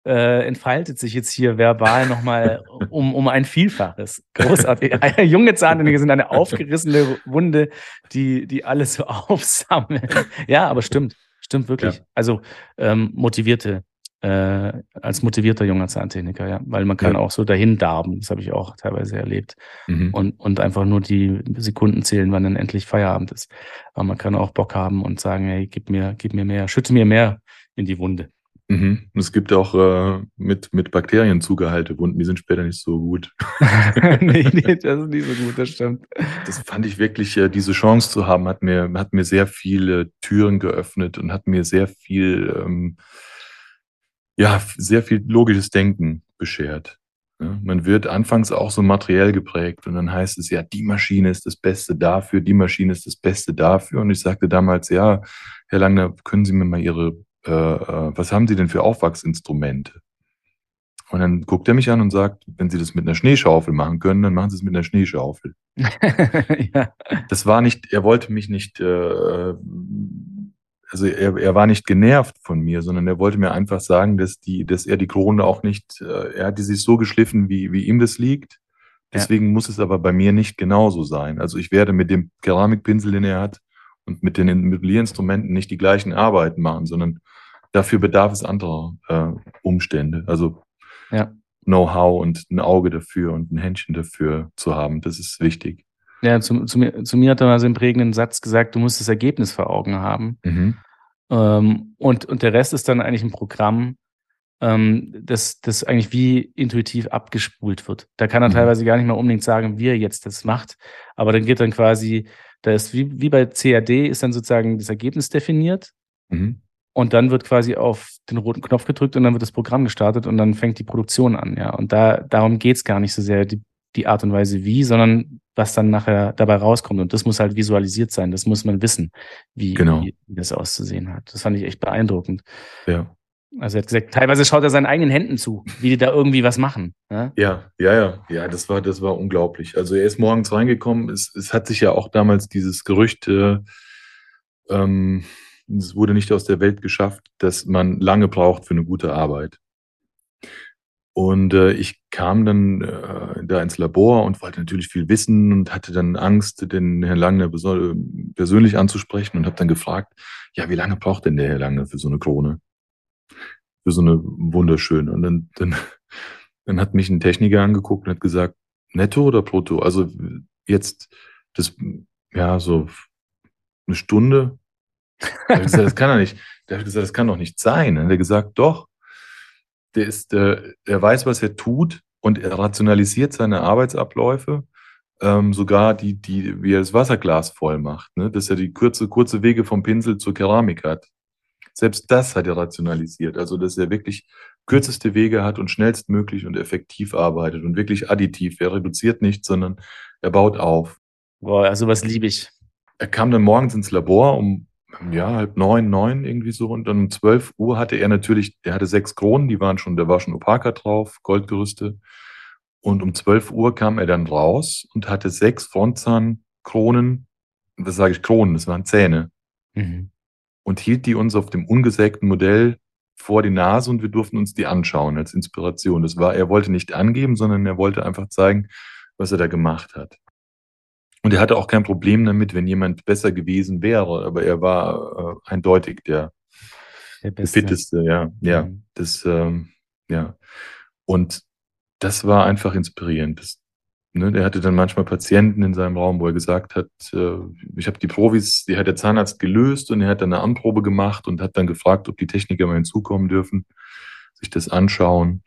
äh, entfaltet sich jetzt hier verbal nochmal um, um ein Vielfaches. Großartig. Junge Zahntechniker sind eine aufgerissene Wunde, die, die alles so aufsammeln. Ja, aber stimmt. Stimmt wirklich. Ja. Also ähm, motivierte, äh, als motivierter junger Zahntechniker, ja. Weil man kann ja. auch so dahin darben. Das habe ich auch teilweise erlebt. Mhm. Und, und einfach nur die Sekunden zählen, wann dann endlich Feierabend ist. Aber man kann auch Bock haben und sagen, hey, gib mir, gib mir mehr, schütte mir mehr in die Wunde. Mhm. Es gibt auch äh, mit, mit Bakterien zugeheilte Wunden, die sind später nicht so gut. nee, nee, das ist nicht so gut, das stimmt. Das fand ich wirklich, äh, diese Chance zu haben, hat mir, hat mir sehr viele Türen geöffnet und hat mir sehr viel, ähm, ja, sehr viel logisches Denken beschert. Ja, man wird anfangs auch so materiell geprägt und dann heißt es ja, die Maschine ist das Beste dafür, die Maschine ist das Beste dafür. Und ich sagte damals, ja, Herr Langner, können Sie mir mal Ihre äh, äh, was haben Sie denn für Aufwachsinstrumente? Und dann guckt er mich an und sagt, wenn Sie das mit einer Schneeschaufel machen können, dann machen Sie es mit einer Schneeschaufel. ja. Das war nicht, er wollte mich nicht, äh, also er, er war nicht genervt von mir, sondern er wollte mir einfach sagen, dass die, dass er die Krone auch nicht, äh, er hatte sich so geschliffen, wie, wie ihm das liegt. Deswegen ja. muss es aber bei mir nicht genauso sein. Also ich werde mit dem Keramikpinsel, den er hat, und mit den Möblierinstrumenten nicht die gleichen Arbeiten machen, sondern dafür bedarf es anderer äh, Umstände. Also ja. Know-how und ein Auge dafür und ein Händchen dafür zu haben, das ist wichtig. Ja, zu, zu, mir, zu mir hat er mal so einen prägenden Satz gesagt, du musst das Ergebnis vor Augen haben. Mhm. Ähm, und, und der Rest ist dann eigentlich ein Programm, ähm, das, das eigentlich wie intuitiv abgespult wird. Da kann er mhm. teilweise gar nicht mal unbedingt sagen, wie er jetzt das macht, aber dann geht dann quasi, da ist wie, wie bei CAD ist dann sozusagen das Ergebnis definiert. Mhm. Und dann wird quasi auf den roten Knopf gedrückt und dann wird das Programm gestartet und dann fängt die Produktion an, ja. Und da, darum geht es gar nicht so sehr, die, die Art und Weise wie, sondern was dann nachher dabei rauskommt. Und das muss halt visualisiert sein. Das muss man wissen, wie, Genau. wie das auszusehen hat. Das fand ich echt beeindruckend. Ja. Also er hat gesagt, teilweise schaut er seinen eigenen Händen zu, wie die da irgendwie was machen. Ja? Ja, ja, ja, ja, das war, das war unglaublich. Also er ist morgens reingekommen. Es, es hat sich ja auch damals dieses Gerücht, äh, ähm, es wurde nicht aus der Welt geschafft, dass man lange braucht für eine gute Arbeit. Und äh, ich kam dann äh, da ins Labor und wollte natürlich viel wissen und hatte dann Angst, den Herrn Lange beso- persönlich anzusprechen und habe dann gefragt, ja, wie lange braucht denn der Herr Lange für so eine Krone? Für so eine wunderschöne. Und dann, dann, dann hat mich ein Techniker angeguckt und hat gesagt, netto oder brutto? Also jetzt das, ja, so eine Stunde. Da hab ich gesagt, das kann er nicht. Der hat gesagt, das kann doch nicht sein. Dann hat er gesagt, doch. Der ist, äh, er weiß, was er tut und er rationalisiert seine Arbeitsabläufe, ähm, sogar die, die, wie er das Wasserglas voll macht, ne? dass er die kurze, kurze Wege vom Pinsel zur Keramik hat. Selbst das hat er rationalisiert. Also, dass er wirklich kürzeste Wege hat und schnellstmöglich und effektiv arbeitet und wirklich additiv. Er reduziert nicht, sondern er baut auf. Boah, also was liebe ich. Er kam dann morgens ins Labor um ja, halb neun, neun irgendwie so. Und dann um 12 Uhr hatte er natürlich, der hatte sechs Kronen, die waren schon, da war schon Opaka drauf, Goldgerüste. Und um 12 Uhr kam er dann raus und hatte sechs Frontzahnkronen, was sage ich Kronen, das waren Zähne, Mhm. und hielt die uns auf dem ungesägten Modell vor die Nase und wir durften uns die anschauen als Inspiration. Das war, er wollte nicht angeben, sondern er wollte einfach zeigen, was er da gemacht hat. Und er hatte auch kein Problem damit, wenn jemand besser gewesen wäre, aber er war äh, eindeutig der, Der der Beste. fitteste, ja, ja, Mhm. das, ähm, ja. Und das war einfach inspirierend. Das, ne, der hatte dann manchmal Patienten in seinem Raum, wo er gesagt hat, äh, ich habe die Provis, die hat der Zahnarzt gelöst und er hat dann eine Anprobe gemacht und hat dann gefragt, ob die Techniker mal hinzukommen dürfen, sich das anschauen.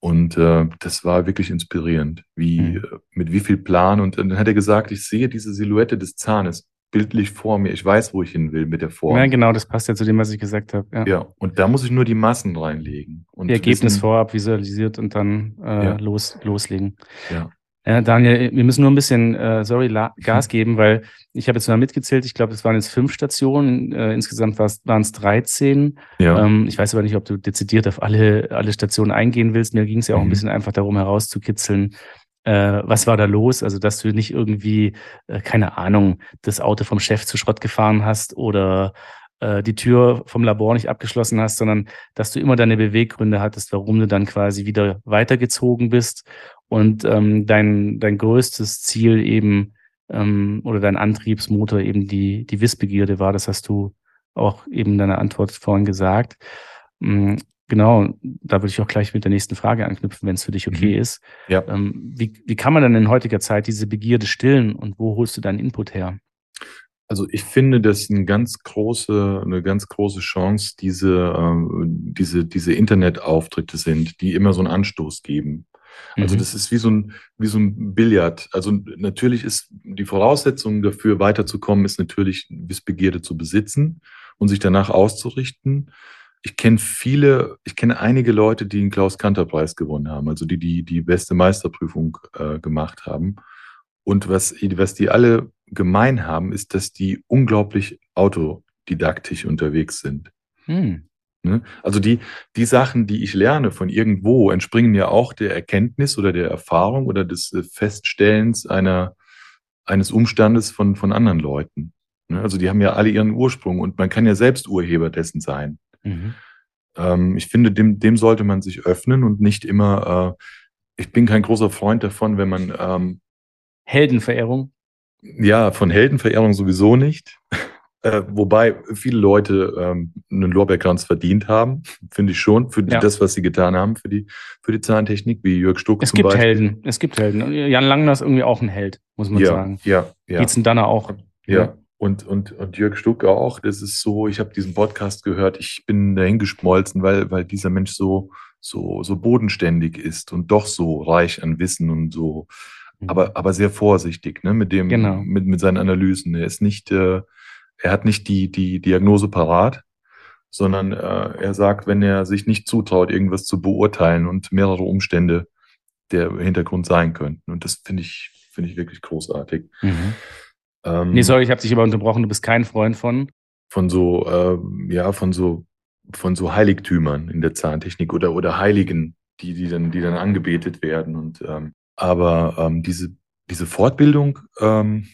Und äh, das war wirklich inspirierend, wie, Mhm. äh, mit wie viel Plan. Und dann hat er gesagt, ich sehe diese Silhouette des Zahnes bildlich vor mir. Ich weiß, wo ich hin will mit der Form. Ja, genau, das passt ja zu dem, was ich gesagt habe. Ja. Ja, und da muss ich nur die Massen reinlegen. Und Die Ergebnis wissen- vorab visualisiert und dann äh, Ja. los, loslegen. Ja. Ja, Daniel, wir müssen nur ein bisschen, äh, sorry, Gas geben, weil ich habe jetzt mal mitgezählt, ich glaube, es waren jetzt fünf Stationen, äh, insgesamt waren es 13. Ja, Ähm, ich weiß aber nicht, ob du dezidiert auf alle, alle Stationen eingehen willst. Mir ging es ja auch ein Mhm. bisschen einfach darum herauszukitzeln, äh, was war da los? Also, dass du nicht irgendwie, äh, keine Ahnung, das Auto vom Chef zu Schrott gefahren hast oder äh, die Tür vom Labor nicht abgeschlossen hast, sondern dass du immer deine Beweggründe hattest, warum du dann quasi wieder weitergezogen bist und ähm, dein, dein größtes Ziel eben ähm, oder dein Antriebsmotor eben die, die Wissbegierde war. Das hast du auch eben in deiner Antwort vorhin gesagt. Mm, Genau, da würde ich auch gleich mit der nächsten Frage anknüpfen, wenn es für dich okay Mhm. ist. ja. Ähm, wie, wie kann man denn in heutiger Zeit diese Begierde stillen und wo holst du deinen Input her? Also ich finde das eine ganz große, eine ganz große Chance, diese, ähm, diese, diese Internetauftritte sind, die immer so einen Anstoß geben. Also Mhm. das ist wie so ein, wie so ein Billard. Also natürlich ist die Voraussetzung dafür weiterzukommen, ist natürlich Wissbegierde zu besitzen und sich danach auszurichten. Ich kenne viele, ich kenne einige Leute, die den Klaus-Kanter-Preis gewonnen haben, also die die, die beste Meisterprüfung äh, gemacht haben. Und was, was die alle gemein haben, ist, dass die unglaublich autodidaktisch unterwegs sind. Hm. Ne? Also die, die Sachen, die ich lerne von irgendwo, entspringen ja auch der Erkenntnis oder der Erfahrung oder des äh, Feststellens einer, eines Umstandes von, von anderen Leuten. Ne? Also die haben ja alle ihren Ursprung und man kann ja selbst Urheber dessen sein. Mhm. Ähm, ich finde, dem, dem sollte man sich öffnen und nicht immer, äh, ich bin kein großer Freund davon, wenn man, ähm, Heldenverehrung. Ja, von Heldenverehrung sowieso nicht. Äh, wobei viele Leute ähm, einen Lorbeerkranz verdient haben, finde ich schon, für Ja. das, was sie getan haben für die, für die Zahntechnik, wie Jörg Stuck Es zum gibt Beispiel. Helden. Es gibt Helden. Jan Langner ist irgendwie auch ein Held, muss man ja, sagen. Ja, ja, Geht's denn dann auch? ja. Und, und, und Jörg Stuck auch. Das ist so, ich habe diesen Podcast gehört, ich bin dahin geschmolzen, weil, weil dieser Mensch so, so, so bodenständig ist und doch so reich an Wissen und so, aber, aber sehr vorsichtig, ne, mit dem, Genau. mit, mit seinen Analysen. Er ist nicht, äh, er hat nicht die, die Diagnose parat, sondern äh, er sagt, wenn er sich nicht zutraut, irgendwas zu beurteilen und mehrere Umstände der Hintergrund sein könnten. Und das finde ich, finde ich wirklich großartig. Mhm. Ähm, nee, sorry, ich habe dich aber unterbrochen. Du bist kein Freund von? Von so, äh, ja, von so, von so Heiligtümern in der Zahntechnik oder, oder Heiligen, die, die dann, die dann angebetet werden. Und, ähm, aber ähm, diese, diese Fortbildung, ähm,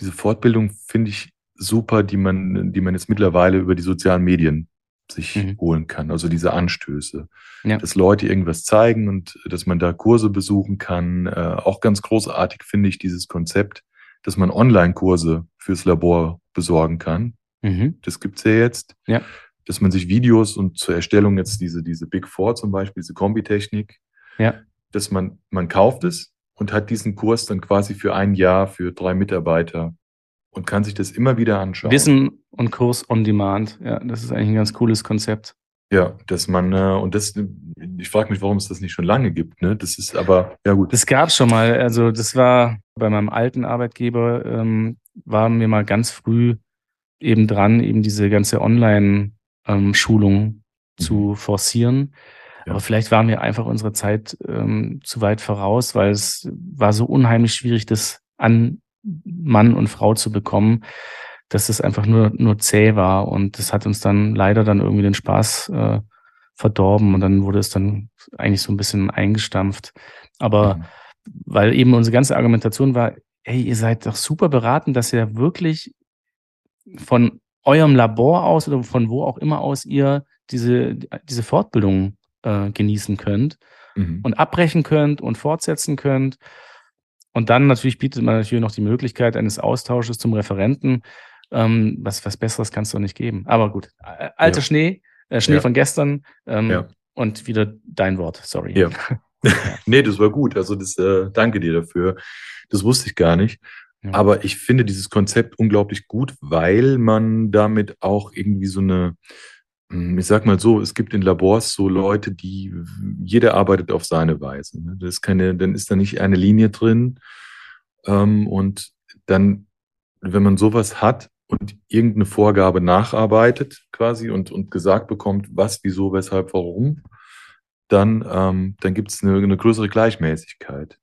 diese Fortbildung finde ich super, die man, die man jetzt mittlerweile über die sozialen Medien sich mhm. holen kann. Also diese Anstöße. Ja. Dass Leute irgendwas zeigen und dass man da Kurse besuchen kann. Äh, auch ganz großartig finde ich dieses Konzept, dass man Online-Kurse fürs Labor besorgen kann. Mhm. Das gibt's ja jetzt. Ja. Dass man sich Videos und zur Erstellung jetzt diese, diese Big Four zum Beispiel, diese Kombitechnik, ja. Dass man, man kauft es und hat diesen Kurs dann quasi für ein Jahr für drei Mitarbeiter und kann sich das immer wieder anschauen. Wissen und Kurs on Demand. Ja, das ist eigentlich ein ganz cooles Konzept. Ja, dass man, äh, und das, ich frage mich, warum es das nicht schon lange gibt, ne? Das ist aber, ja gut. Das gab es schon mal. Also, das war bei meinem alten Arbeitgeber, ähm, waren wir mal ganz früh eben dran, eben diese ganze Online-Schulung ähm, zu mhm. forcieren. Ja. Aber vielleicht waren wir einfach unserer Zeit ähm, zu weit voraus, weil es war so unheimlich schwierig, das an Mann und Frau zu bekommen, dass es einfach nur, nur zäh war. Und das hat uns dann leider dann irgendwie den Spaß äh, verdorben und dann wurde es dann eigentlich so ein bisschen eingestampft. Aber mhm. weil eben unsere ganze Argumentation war, hey, ihr seid doch super beraten, dass ihr wirklich von eurem Labor aus oder von wo auch immer aus ihr diese, diese Fortbildung äh, genießen könnt mhm. und abbrechen könnt und fortsetzen könnt. Und dann natürlich bietet man natürlich noch die Möglichkeit eines Austausches zum Referenten. Ähm, was, was Besseres kannst du nicht geben. Aber gut, alter ja. Schnee, äh, Schnee ja. von gestern ähm, ja. und wieder dein Wort, sorry. Ja. nee, das war gut. Also das, äh, danke dir dafür. Das wusste ich gar nicht. Aber ich finde dieses Konzept unglaublich gut, weil man damit auch irgendwie so eine, ich sag mal so, es gibt in Labors so Leute, die, jeder arbeitet auf seine Weise. Ne? Das ist keine, dann ist da nicht eine Linie drin. Ähm, und dann, wenn man sowas hat und irgendeine Vorgabe nacharbeitet quasi und, und gesagt bekommt, was, wieso, weshalb, warum, dann, ähm, dann gibt es eine, eine größere Gleichmäßigkeit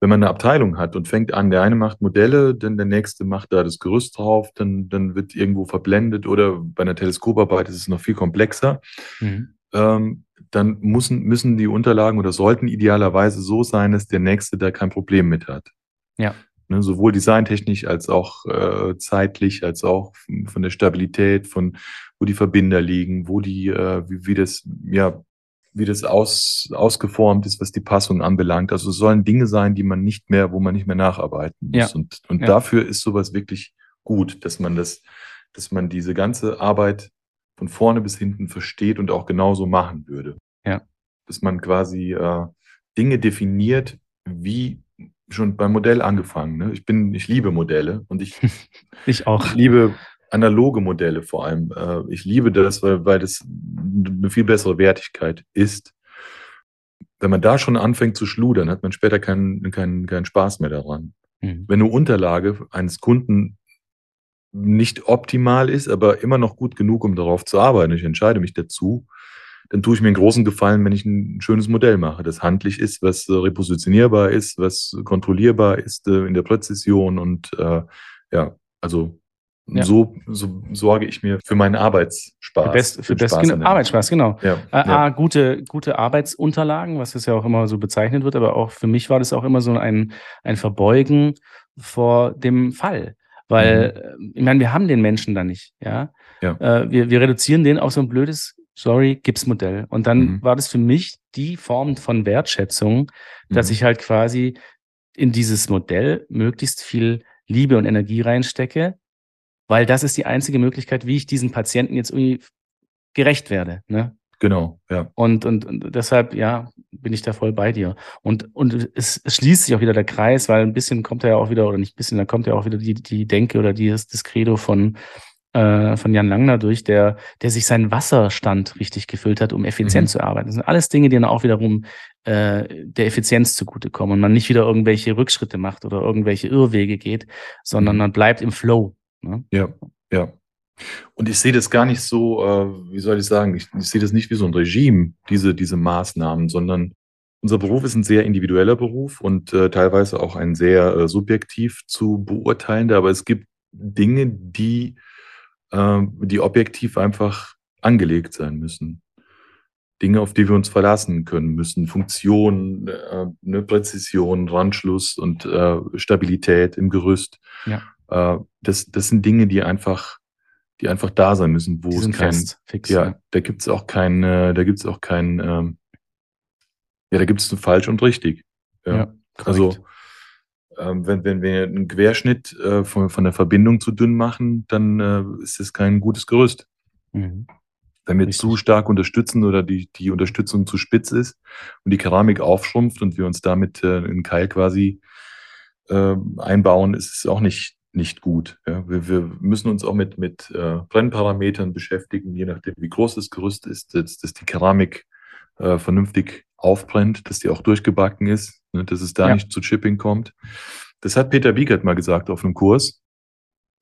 wenn man eine Abteilung hat und fängt an, der eine macht Modelle, dann der nächste macht da das Gerüst drauf, dann, dann wird irgendwo verblendet oder bei einer Teleskoparbeit ist es noch viel komplexer. Mhm. Ähm, dann müssen, müssen die Unterlagen oder sollten idealerweise so sein, dass der nächste da kein Problem mit hat. Ja. Ne, sowohl designtechnisch als auch äh, zeitlich, als auch von der Stabilität, von wo die Verbinder liegen, wo die, äh, wie, wie das ja wie das aus, ausgeformt ist, was die Passung anbelangt. Also es sollen Dinge sein, die man nicht mehr, wo man nicht mehr nacharbeiten muss. Ja. Und, und ja. dafür ist sowas wirklich gut, dass man das, dass man diese ganze Arbeit von vorne bis hinten versteht und auch genauso machen würde. Ja. Dass man quasi äh, Dinge definiert, wie schon beim Modell angefangen. Ne? Ich bin, ich liebe Modelle und ich, ich auch. Ich liebe analoge Modelle vor allem. Äh, ich liebe das, weil, weil das eine viel bessere Wertigkeit ist. Wenn man da schon anfängt zu schludern, hat man später keinen, keinen, keinen Spaß mehr daran. Mhm. Wenn eine Unterlage eines Kunden nicht optimal ist, aber immer noch gut genug, um darauf zu arbeiten, ich entscheide mich dazu, dann tue ich mir einen großen Gefallen, wenn ich ein schönes Modell mache, das handlich ist, was repositionierbar ist, was kontrollierbar ist äh, in der Präzision und äh, ja, also ja. So, so sorge ich mir für meinen Arbeitsspaß. Für, best, für best, genau, Arbeitsspaß, genau. Ja, äh, ja. A, gute, gute Arbeitsunterlagen, was es ja auch immer so bezeichnet wird, aber auch für mich war das auch immer so ein, ein Verbeugen vor dem Fall. Weil, mhm. ich meine, wir haben den Menschen da nicht, ja. ja. Äh, wir, wir reduzieren den auf so ein blödes, sorry, Gipsmodell. Und dann mhm. war das für mich die Form von Wertschätzung, dass mhm. ich halt quasi in dieses Modell möglichst viel Liebe und Energie reinstecke, weil das ist die einzige Möglichkeit, wie ich diesen Patienten jetzt irgendwie gerecht werde. Ne? Genau, ja. Und, und, und deshalb, ja, bin ich da voll bei dir. Und, und es, es schließt sich auch wieder der Kreis, weil ein bisschen kommt ja auch wieder, oder nicht ein bisschen, da kommt ja auch wieder die, die Denke oder die, das Credo von, äh, von Jan Langner durch, der, der sich seinen Wasserstand richtig gefüllt hat, um effizient mhm. zu arbeiten. Das sind alles Dinge, die dann auch wiederum äh, der Effizienz zugutekommen und man nicht wieder irgendwelche Rückschritte macht oder irgendwelche Irrwege geht, sondern mhm. man bleibt im Flow. Ne? Ja, ja. Und ich sehe das gar nicht so, äh, wie soll ich sagen, ich, ich, sehe das nicht wie so ein Regime, diese, diese Maßnahmen, sondern unser Beruf ist ein sehr individueller Beruf und äh, teilweise auch ein sehr äh, subjektiv zu beurteilender, aber es gibt Dinge, die, äh, die objektiv einfach angelegt sein müssen. Dinge, auf die wir uns verlassen können müssen. Funktion, äh, eine Präzision, Randschluss und äh, Stabilität im Gerüst. Ja. Äh, das, das sind Dinge, die einfach, die einfach da sein müssen, wo es sind kein, fest, fix. ja, da gibt's auch kein, äh, da gibt's auch kein, ähm, ja, da gibt's ein falsch und richtig. Ja. Ja, also ähm, wenn, wenn wir einen Querschnitt äh, von, von der Verbindung zu dünn machen, dann äh, ist es kein gutes Gerüst. Mhm. Wenn wir Richtig. zu stark unterstützen oder die, die Unterstützung zu spitz ist und die Keramik aufschrumpft und wir uns damit äh, einen Keil quasi äh, einbauen, ist es auch nicht, nicht gut. Ja? Wir, wir müssen uns auch mit, mit äh, Brennparametern beschäftigen, je nachdem, wie groß das Gerüst ist, dass, dass die Keramik äh, vernünftig aufbrennt, dass die auch durchgebacken ist, ne? dass es da Ja. nicht zu Chipping kommt. Das hat Peter Wiegert mal gesagt auf einem Kurs.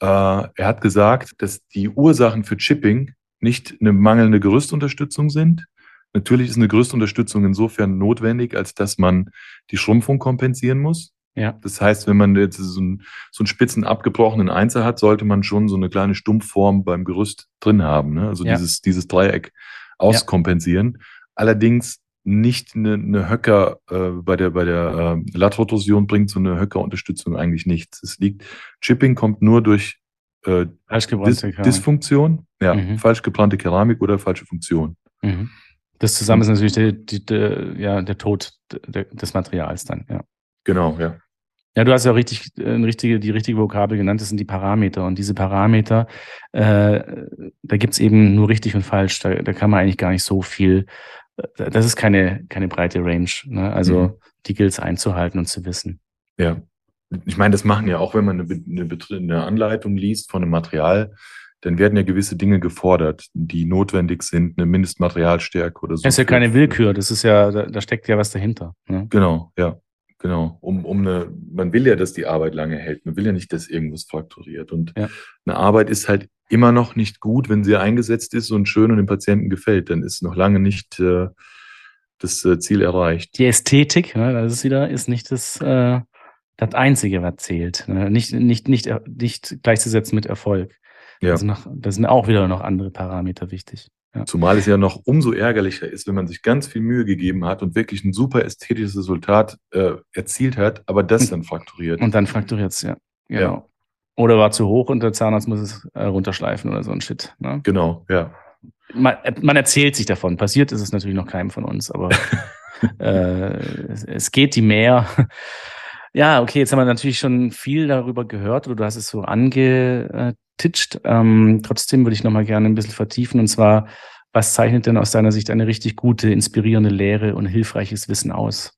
Äh, er hat gesagt, dass die Ursachen für Chipping nicht eine mangelnde Gerüstunterstützung sind. Natürlich ist eine Gerüstunterstützung insofern notwendig, als dass man die Schrumpfung kompensieren muss. Ja. Das heißt, wenn man jetzt so einen, so einen spitzen abgebrochenen Einser hat, sollte man schon so eine kleine Stumpfform beim Gerüst drin haben. Ne? Also Ja. dieses, dieses Dreieck auskompensieren. Allerdings nicht eine, eine Höcker äh, bei der bei der äh, Lattrotorsion bringt so eine Höckerunterstützung eigentlich nichts. Es liegt Chipping kommt nur durch äh, Falsch Dis Keramik. Dysfunktion, ja, Mhm. falsch gebrannte Keramik oder falsche Funktion. Mhm. Das zusammen ist natürlich der, die, der, ja, der Tod des Materials dann, ja. Genau, ja. Ja, du hast ja richtig, äh, richtige, die richtige Vokabel genannt, das sind die Parameter. Und diese Parameter, äh, da gibt's eben nur richtig und falsch. Da, da kann man eigentlich gar nicht so viel, äh, das ist keine, keine breite Range. Ne? Also Mhm. die gilt es einzuhalten und zu wissen. Ja. Ich meine, das machen ja auch, wenn man eine, eine, eine Anleitung liest von einem Material, dann werden ja gewisse Dinge gefordert, die notwendig sind, eine Mindestmaterialstärke oder so. Das ist ja keine Willkür, das ist ja, da, da steckt ja was dahinter. Ne? Genau, ja, genau. Um, um eine, man will ja, dass die Arbeit lange hält. Man will ja nicht, dass irgendwas frakturiert. Und Ja. eine Arbeit ist halt immer noch nicht gut, wenn sie eingesetzt ist und schön und dem Patienten gefällt. Dann ist noch lange nicht äh, das äh, Ziel erreicht. Die Ästhetik, ne, das ist wieder, ist nicht das, äh, das Einzige, was zählt. Ne? Nicht, nicht, nicht, nicht gleichzusetzen mit Erfolg. Ja. Also noch, da sind auch wieder noch andere Parameter wichtig. Ja. Zumal es ja noch umso ärgerlicher ist, wenn man sich ganz viel Mühe gegeben hat und wirklich ein super ästhetisches Resultat äh, erzielt hat, aber das dann frakturiert. Und dann frakturiert es, ja. Genau. Ja. Oder war zu hoch und der Zahnarzt muss es äh, runterschleifen oder so ein Shit. Ne? Genau, ja. Man, äh, man erzählt sich davon. Passiert ist es natürlich noch keinem von uns, aber äh, es, es geht die mehr. Ja, okay, jetzt haben wir natürlich schon viel darüber gehört oder du hast es so angetitscht. Ähm, trotzdem würde ich nochmal gerne ein bisschen vertiefen und zwar, was zeichnet denn aus deiner Sicht eine richtig gute, inspirierende Lehre und hilfreiches Wissen aus?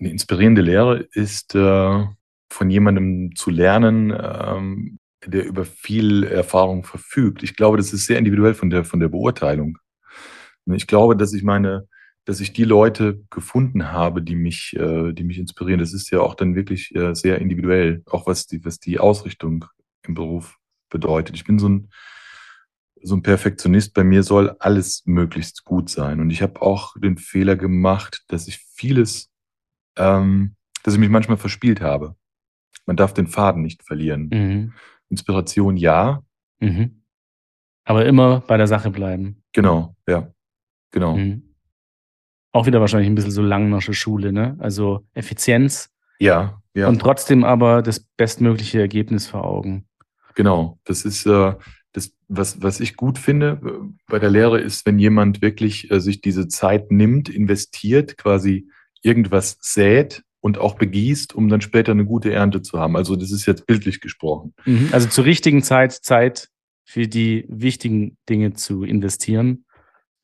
Eine inspirierende Lehre ist, äh, von jemandem zu lernen, ähm, der über viel Erfahrung verfügt. Ich glaube, das ist sehr individuell von der, von der Beurteilung. Ich glaube, dass ich meine, dass ich die Leute gefunden habe, die mich, äh, die mich inspirieren. Das ist ja auch dann wirklich äh, sehr individuell, auch was die, was die Ausrichtung im Beruf bedeutet. Ich bin so ein, so ein Perfektionist. Bei mir soll alles möglichst gut sein. Und ich habe auch den Fehler gemacht, dass ich vieles, ähm, dass ich mich manchmal verspielt habe. Man darf den Faden nicht verlieren. Mhm. Inspiration ja, Mhm. Aber immer bei der Sache bleiben. genau, ja, genau. Mhm. Auch wieder wahrscheinlich ein bisschen so Langnersche Schule, ne? Also Effizienz Ja, ja. und trotzdem aber das bestmögliche Ergebnis vor Augen. Genau, das ist äh, das, was, was ich gut finde äh, bei der Lehre ist, wenn jemand wirklich äh, sich diese Zeit nimmt, investiert, quasi irgendwas sät und auch begießt, um dann später eine gute Ernte zu haben. Also das ist jetzt bildlich gesprochen. Mhm. Also zur richtigen Zeit Zeit für die wichtigen Dinge zu investieren,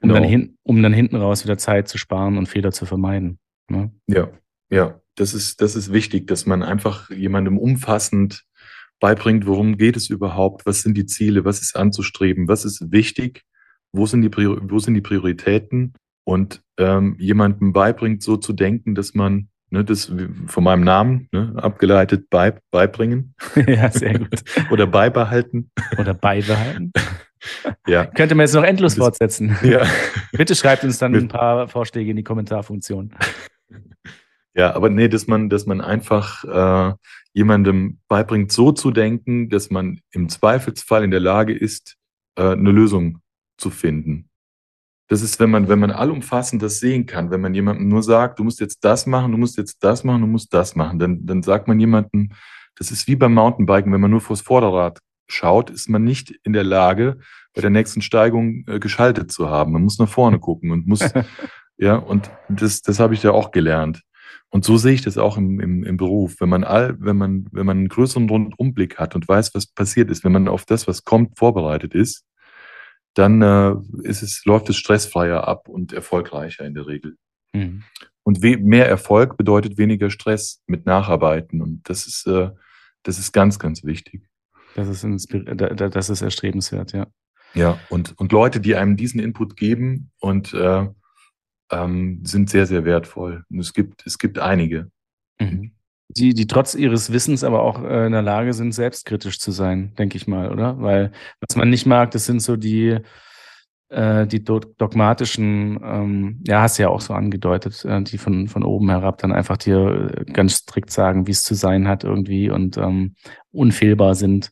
um, Genau. dann, hin, um dann hinten raus wieder Zeit zu sparen und Fehler zu vermeiden. Ne? Ja, ja, das ist, das ist wichtig, dass man einfach jemandem umfassend beibringt, worum geht es überhaupt, was sind die Ziele, was ist anzustreben, was ist wichtig, wo sind die, Prior wo sind die Prioritäten und ähm, jemandem beibringt, so zu denken, dass man, ne, das von meinem Namen ne, abgeleitet bei, beibringen ja, sehr gut. oder beibehalten. Oder beibehalten. Ja, Könnte man jetzt noch endlos Das- fortsetzen. ja, Bitte schreibt uns dann ein paar Vorschläge in die Kommentarfunktion. Ja, aber nee, dass man, dass man einfach äh, jemandem beibringt, so zu denken, dass man im Zweifelsfall in der Lage ist, äh, eine Lösung zu finden. Das ist, wenn man, wenn man allumfassend das sehen kann, wenn man jemandem nur sagt, du musst jetzt das machen, du musst jetzt das machen, du musst das machen, dann, dann sagt man jemandem, das ist wie beim Mountainbiken, wenn man nur vors Vorderrad schaut, ist man nicht in der Lage, bei der nächsten Steigung äh, geschaltet zu haben. Man muss nach vorne gucken und muss, ja, und das, das habe ich ja auch gelernt. Und so sehe ich das auch im, im, im Beruf. Wenn man all, wenn man, wenn man einen größeren Rundumblick hat und weiß, was passiert ist, wenn man auf das, was kommt, vorbereitet ist, dann äh, ist es, läuft es stressfreier ab und erfolgreicher in der Regel. Mhm. Und mehr Erfolg bedeutet weniger Stress mit Nacharbeiten. Und das ist, äh, das ist ganz, ganz wichtig. Das ist, das ist erstrebenswert, ja. Ja, und, und Leute, die einem diesen Input geben und äh, ähm, sind sehr, sehr wertvoll. Und es gibt, es gibt einige. Mhm. Die, die trotz ihres Wissens aber auch äh, in der Lage sind, selbstkritisch zu sein, denke ich mal, oder? Weil was man nicht mag, das sind so die, äh, die dogmatischen, ähm, ja, hast du ja auch so angedeutet, äh, die von, von oben herab dann einfach dir äh, ganz strikt sagen, wie es zu sein hat irgendwie und ähm, unfehlbar sind.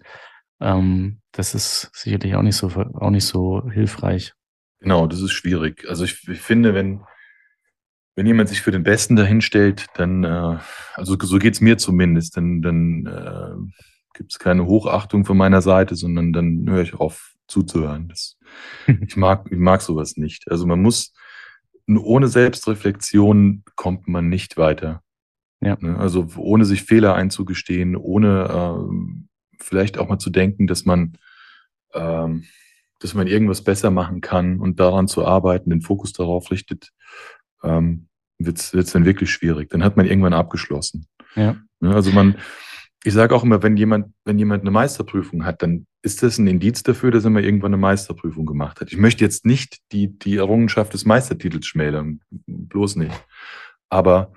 Ähm, das ist sicherlich auch nicht so, auch nicht so hilfreich. Genau, das ist schwierig. Also ich, ich finde, wenn, wenn jemand sich für den Besten dahinstellt, dann, äh, also so geht's mir zumindest, dann, dann äh, gibt es keine Hochachtung von meiner Seite, sondern dann höre ich auf zuzuhören. Das, ich, mag, ich mag sowas nicht. Also man muss, ohne Selbstreflexion kommt man nicht weiter. Ja. Ne? Also ohne sich Fehler einzugestehen, ohne äh, vielleicht auch mal zu denken, dass man ähm, dass man irgendwas besser machen kann und daran zu arbeiten, den Fokus darauf richtet, ähm, wird es dann wirklich schwierig. Dann hat man irgendwann abgeschlossen. Ja. Ne, also man, ich sage auch immer, wenn jemand, wenn jemand eine Meisterprüfung hat, dann ist das ein Indiz dafür, dass er mal irgendwann eine Meisterprüfung gemacht hat. Ich möchte jetzt nicht die, die Errungenschaft des Meistertitels schmälern, bloß nicht. Aber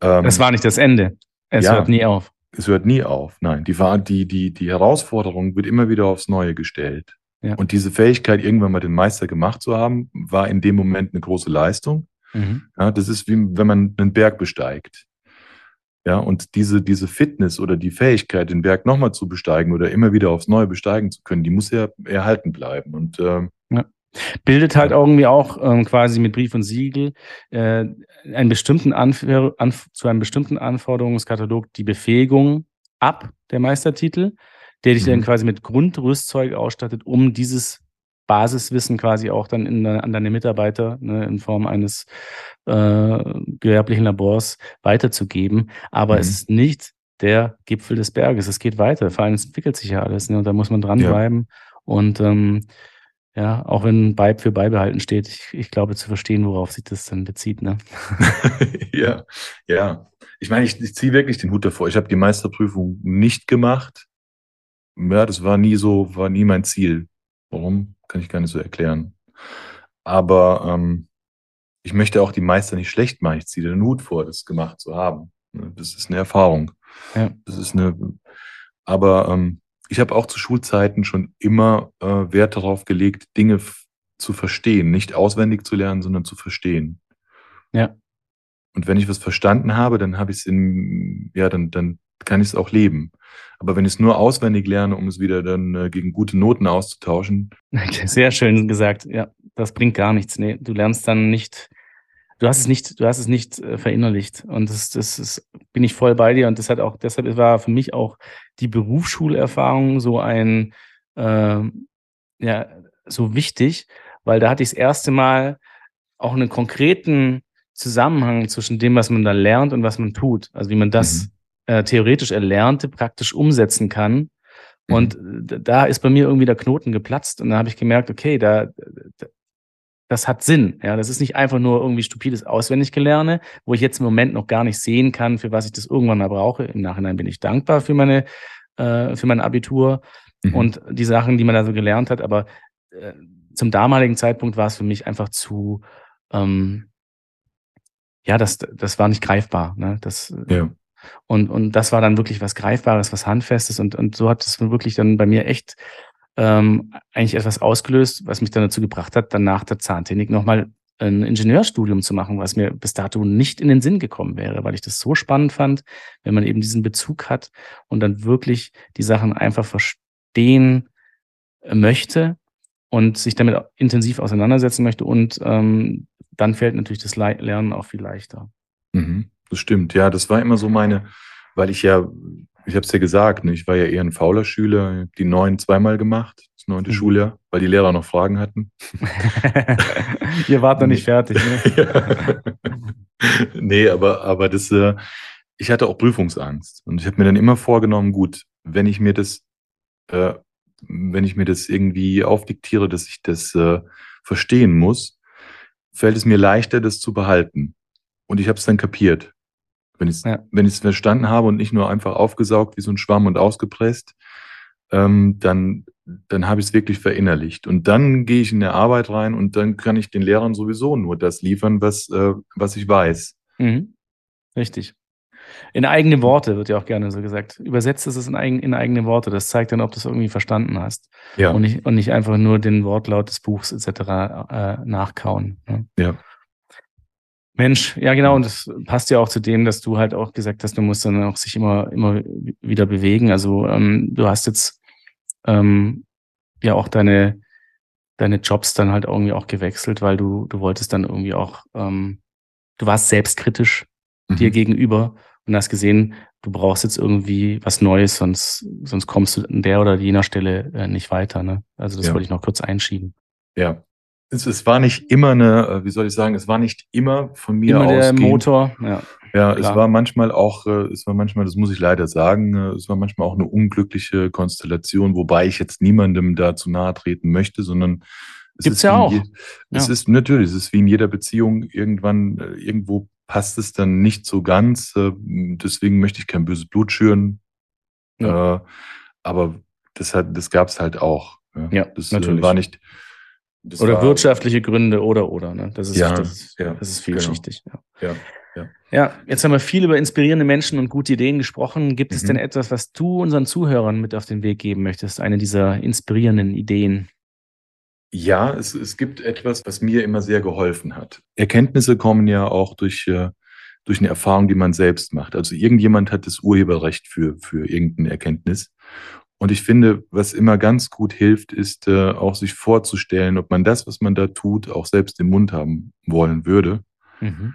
ähm, das war nicht das Ende. Es ja, hört nie auf. Es hört nie auf. Nein, die, die, die, die Herausforderung wird immer wieder aufs Neue gestellt. Ja. Und diese Fähigkeit, irgendwann mal den Meister gemacht zu haben, war in dem Moment eine große Leistung. Mhm. Ja, das ist wie wenn man einen Berg besteigt. Ja, und diese, diese Fitness oder die Fähigkeit, den Berg nochmal zu besteigen oder immer wieder aufs Neue besteigen zu können, die muss ja erhalten bleiben. Und ähm, ja. Bildet halt irgendwie auch ähm, quasi mit Brief und Siegel äh, einen bestimmten Anf- zu einem bestimmten Anforderungskatalog die Befähigung ab, der Meistertitel der dich mhm. dann quasi mit Grundrüstzeug ausstattet, um dieses Basiswissen quasi auch dann in, an deine Mitarbeiter ne, in Form eines äh, gewerblichen Labors weiterzugeben. Aber mhm. es ist nicht der Gipfel des Berges. Es geht weiter. Vor allem es entwickelt sich ja alles. Ne, und da muss man dranbleiben. Ja. Und ähm, ja, auch wenn Beib für beibehalten steht, ich, ich, glaube zu verstehen, worauf sich das dann bezieht. Ne? ja, ja. Ich meine, ich, ich ziehe wirklich den Hut davor. Ich habe die Meisterprüfung nicht gemacht ja, das war nie so, war nie mein Ziel. Warum? Kann ich gar nicht so erklären. Aber ähm, ich möchte auch die Meister nicht schlecht machen. Ich ziehe den Hut vor, das gemacht zu haben. Ne, das ist eine Erfahrung. Ja. Das ist eine. Aber ähm, ich habe auch zu Schulzeiten schon immer äh, Wert darauf gelegt, Dinge zu verstehen, nicht auswendig zu lernen, sondern zu verstehen. Ja. Und wenn ich was verstanden habe, dann habe ich es in, ja, dann, dann kann ich es auch leben. Aber wenn ich es nur auswendig lerne, um es wieder dann äh, gegen gute Noten auszutauschen. Sehr schön gesagt. Ja, das bringt gar nichts. Nee, du lernst dann nicht, du hast es nicht, du hast es nicht äh, verinnerlicht. Und das, das ist, bin ich voll bei dir. Und das hat auch, deshalb war für mich auch die Berufsschulerfahrung so ein, äh, ja, so wichtig, weil da hatte ich das erste Mal auch einen konkreten Zusammenhang zwischen dem, was man da lernt und was man tut. Also wie man das mhm äh, theoretisch Erlernte praktisch umsetzen kann. Mhm. Und da ist bei mir irgendwie der Knoten geplatzt und da habe ich gemerkt, okay, da, da das hat Sinn. Ja, das ist nicht einfach nur irgendwie stupides Auswendiggelerne, wo ich jetzt im Moment noch gar nicht sehen kann, für was ich das irgendwann mal brauche. Im Nachhinein bin ich dankbar für meine, äh, für mein Abitur mhm. und die Sachen, die man da so gelernt hat. Aber äh, zum damaligen Zeitpunkt war es für mich einfach zu, ähm, ja, das, das war nicht greifbar. Ne? Das, ja. Und, und das war dann wirklich was Greifbares, was Handfestes. Und, und so hat es wirklich dann bei mir echt ähm, eigentlich etwas ausgelöst, was mich dann dazu gebracht hat, dann nach der Zahntechnik nochmal ein Ingenieurstudium zu machen, was mir bis dato nicht in den Sinn gekommen wäre, weil ich das so spannend fand, wenn man eben diesen Bezug hat und dann wirklich die Sachen einfach verstehen äh, möchte und sich damit intensiv auseinandersetzen möchte und ähm, dann fällt natürlich das Lernen auch viel leichter. Mhm, das stimmt, ja, das war immer so meine, weil ich ja, ich habe es ja gesagt, ne, ich war ja eher ein fauler Schüler, die neun zweimal gemacht, das neunte mhm. Schuljahr, weil die Lehrer noch Fragen hatten. Ihr wart noch nicht fertig. Ne? nee, aber, aber das, äh, ich hatte auch Prüfungsangst und ich habe mir dann immer vorgenommen, gut, wenn ich mir das, äh, wenn ich mir das irgendwie aufdiktiere, dass ich das äh, verstehen muss, fällt es mir leichter, das zu behalten. Und ich habe es dann kapiert. Wenn ich es ja. wenn verstanden habe und nicht nur einfach aufgesaugt wie so ein Schwamm und ausgepresst, ähm, dann, dann habe ich es wirklich verinnerlicht. Und dann gehe ich in der Arbeit rein und dann kann ich den Lehrern sowieso nur das liefern, was, äh, was ich weiß. Mhm. Richtig. In eigene Worte wird ja auch gerne so gesagt. Übersetzt es in, eigen, in eigene Worte. Das zeigt dann, ob du es irgendwie verstanden hast. Ja. Und nicht, und nicht einfach nur den Wortlaut des Buchs etc. Äh, nachkauen. Ne? Ja. Mensch, ja genau, und das passt ja auch zu dem, dass du halt auch gesagt hast, du musst dann auch sich immer, immer wieder bewegen. Also ähm, du hast jetzt ähm, ja auch deine, deine Jobs dann halt irgendwie auch gewechselt, weil du, du wolltest dann irgendwie auch, ähm, du warst selbstkritisch mhm. dir gegenüber und hast gesehen, du brauchst jetzt irgendwie was Neues, sonst, sonst kommst du an der oder jener Stelle äh, nicht weiter. Ne? Also das ja. wollte ich noch kurz einschieben. Ja, es, es, war nicht immer eine, äh, wie soll ich sagen, es war nicht immer von mir immer der Motor, ja. Ja, klar. es war manchmal auch, äh, es war manchmal, das muss ich leider sagen, äh, es war manchmal auch eine unglückliche Konstellation, wobei ich jetzt niemandem da zu nahe treten möchte, sondern es Gibt's ist ja auch. Je, es ist natürlich, es ist wie in jeder Beziehung irgendwann, irgendwo passt es dann nicht so ganz. Deswegen möchte ich kein böses Blut schüren. Ja. Aber das hat, das gab es halt auch. Ja, das natürlich. war nicht, das oder war, wirtschaftliche Gründe oder oder. Ne? Das, ist, ja, das, ja, das ist vielschichtig. Genau. Ja. Ja, ja. jetzt haben wir viel über inspirierende Menschen und gute Ideen gesprochen. Gibt mhm. es denn etwas, was du unseren Zuhörern mit auf den Weg geben möchtest? Eine dieser inspirierenden Ideen? Ja, es, es gibt etwas, was mir immer sehr geholfen hat. Erkenntnisse kommen ja auch durch, äh, durch eine Erfahrung, die man selbst macht. Also irgendjemand hat das Urheberrecht für, für irgendeine Erkenntnis. Und ich finde, was immer ganz gut hilft, ist äh, auch sich vorzustellen, ob man das, was man da tut, auch selbst im Mund haben wollen würde. Mhm.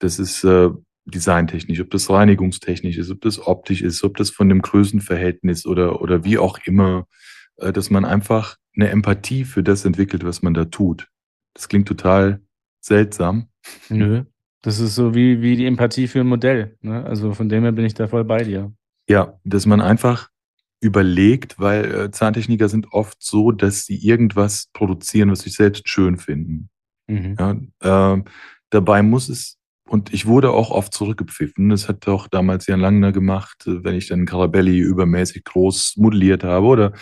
Das ist äh, designtechnisch, ob das reinigungstechnisch ist, ob das optisch ist, ob das von dem Größenverhältnis oder, oder wie auch immer, äh, dass man einfach eine Empathie für das entwickelt, was man da tut. Das klingt total seltsam. Nö. Das ist so wie, wie die Empathie für ein Modell. Ne? Also von dem her bin ich da voll bei dir. Ja, dass man einfach überlegt, weil äh, Zahntechniker sind oft so, dass sie irgendwas produzieren, was sie selbst schön finden. Mhm. Ja, äh, dabei muss es, und ich wurde auch oft zurückgepfiffen. Das hat auch damals Jan Langner gemacht, äh, wenn ich dann Carabelli übermäßig groß modelliert habe oder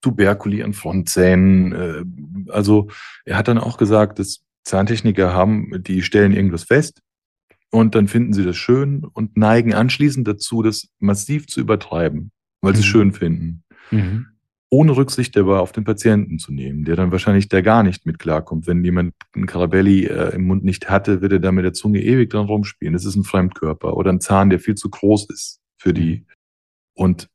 Tuberculi an Frontzähnen. Äh, also er hat dann auch gesagt, dass Zahntechniker haben, die stellen irgendwas fest und dann finden sie das schön und neigen anschließend dazu, das massiv zu übertreiben weil mhm. sie es schön finden. Mhm. Ohne Rücksicht dabei auf den Patienten zu nehmen, der dann wahrscheinlich da gar nicht mit klarkommt. Wenn jemand einen Carabelli äh, im Mund nicht hatte, wird er da mit der Zunge ewig dran rumspielen. Das ist ein Fremdkörper oder ein Zahn, der viel zu groß ist für die. Mhm. Und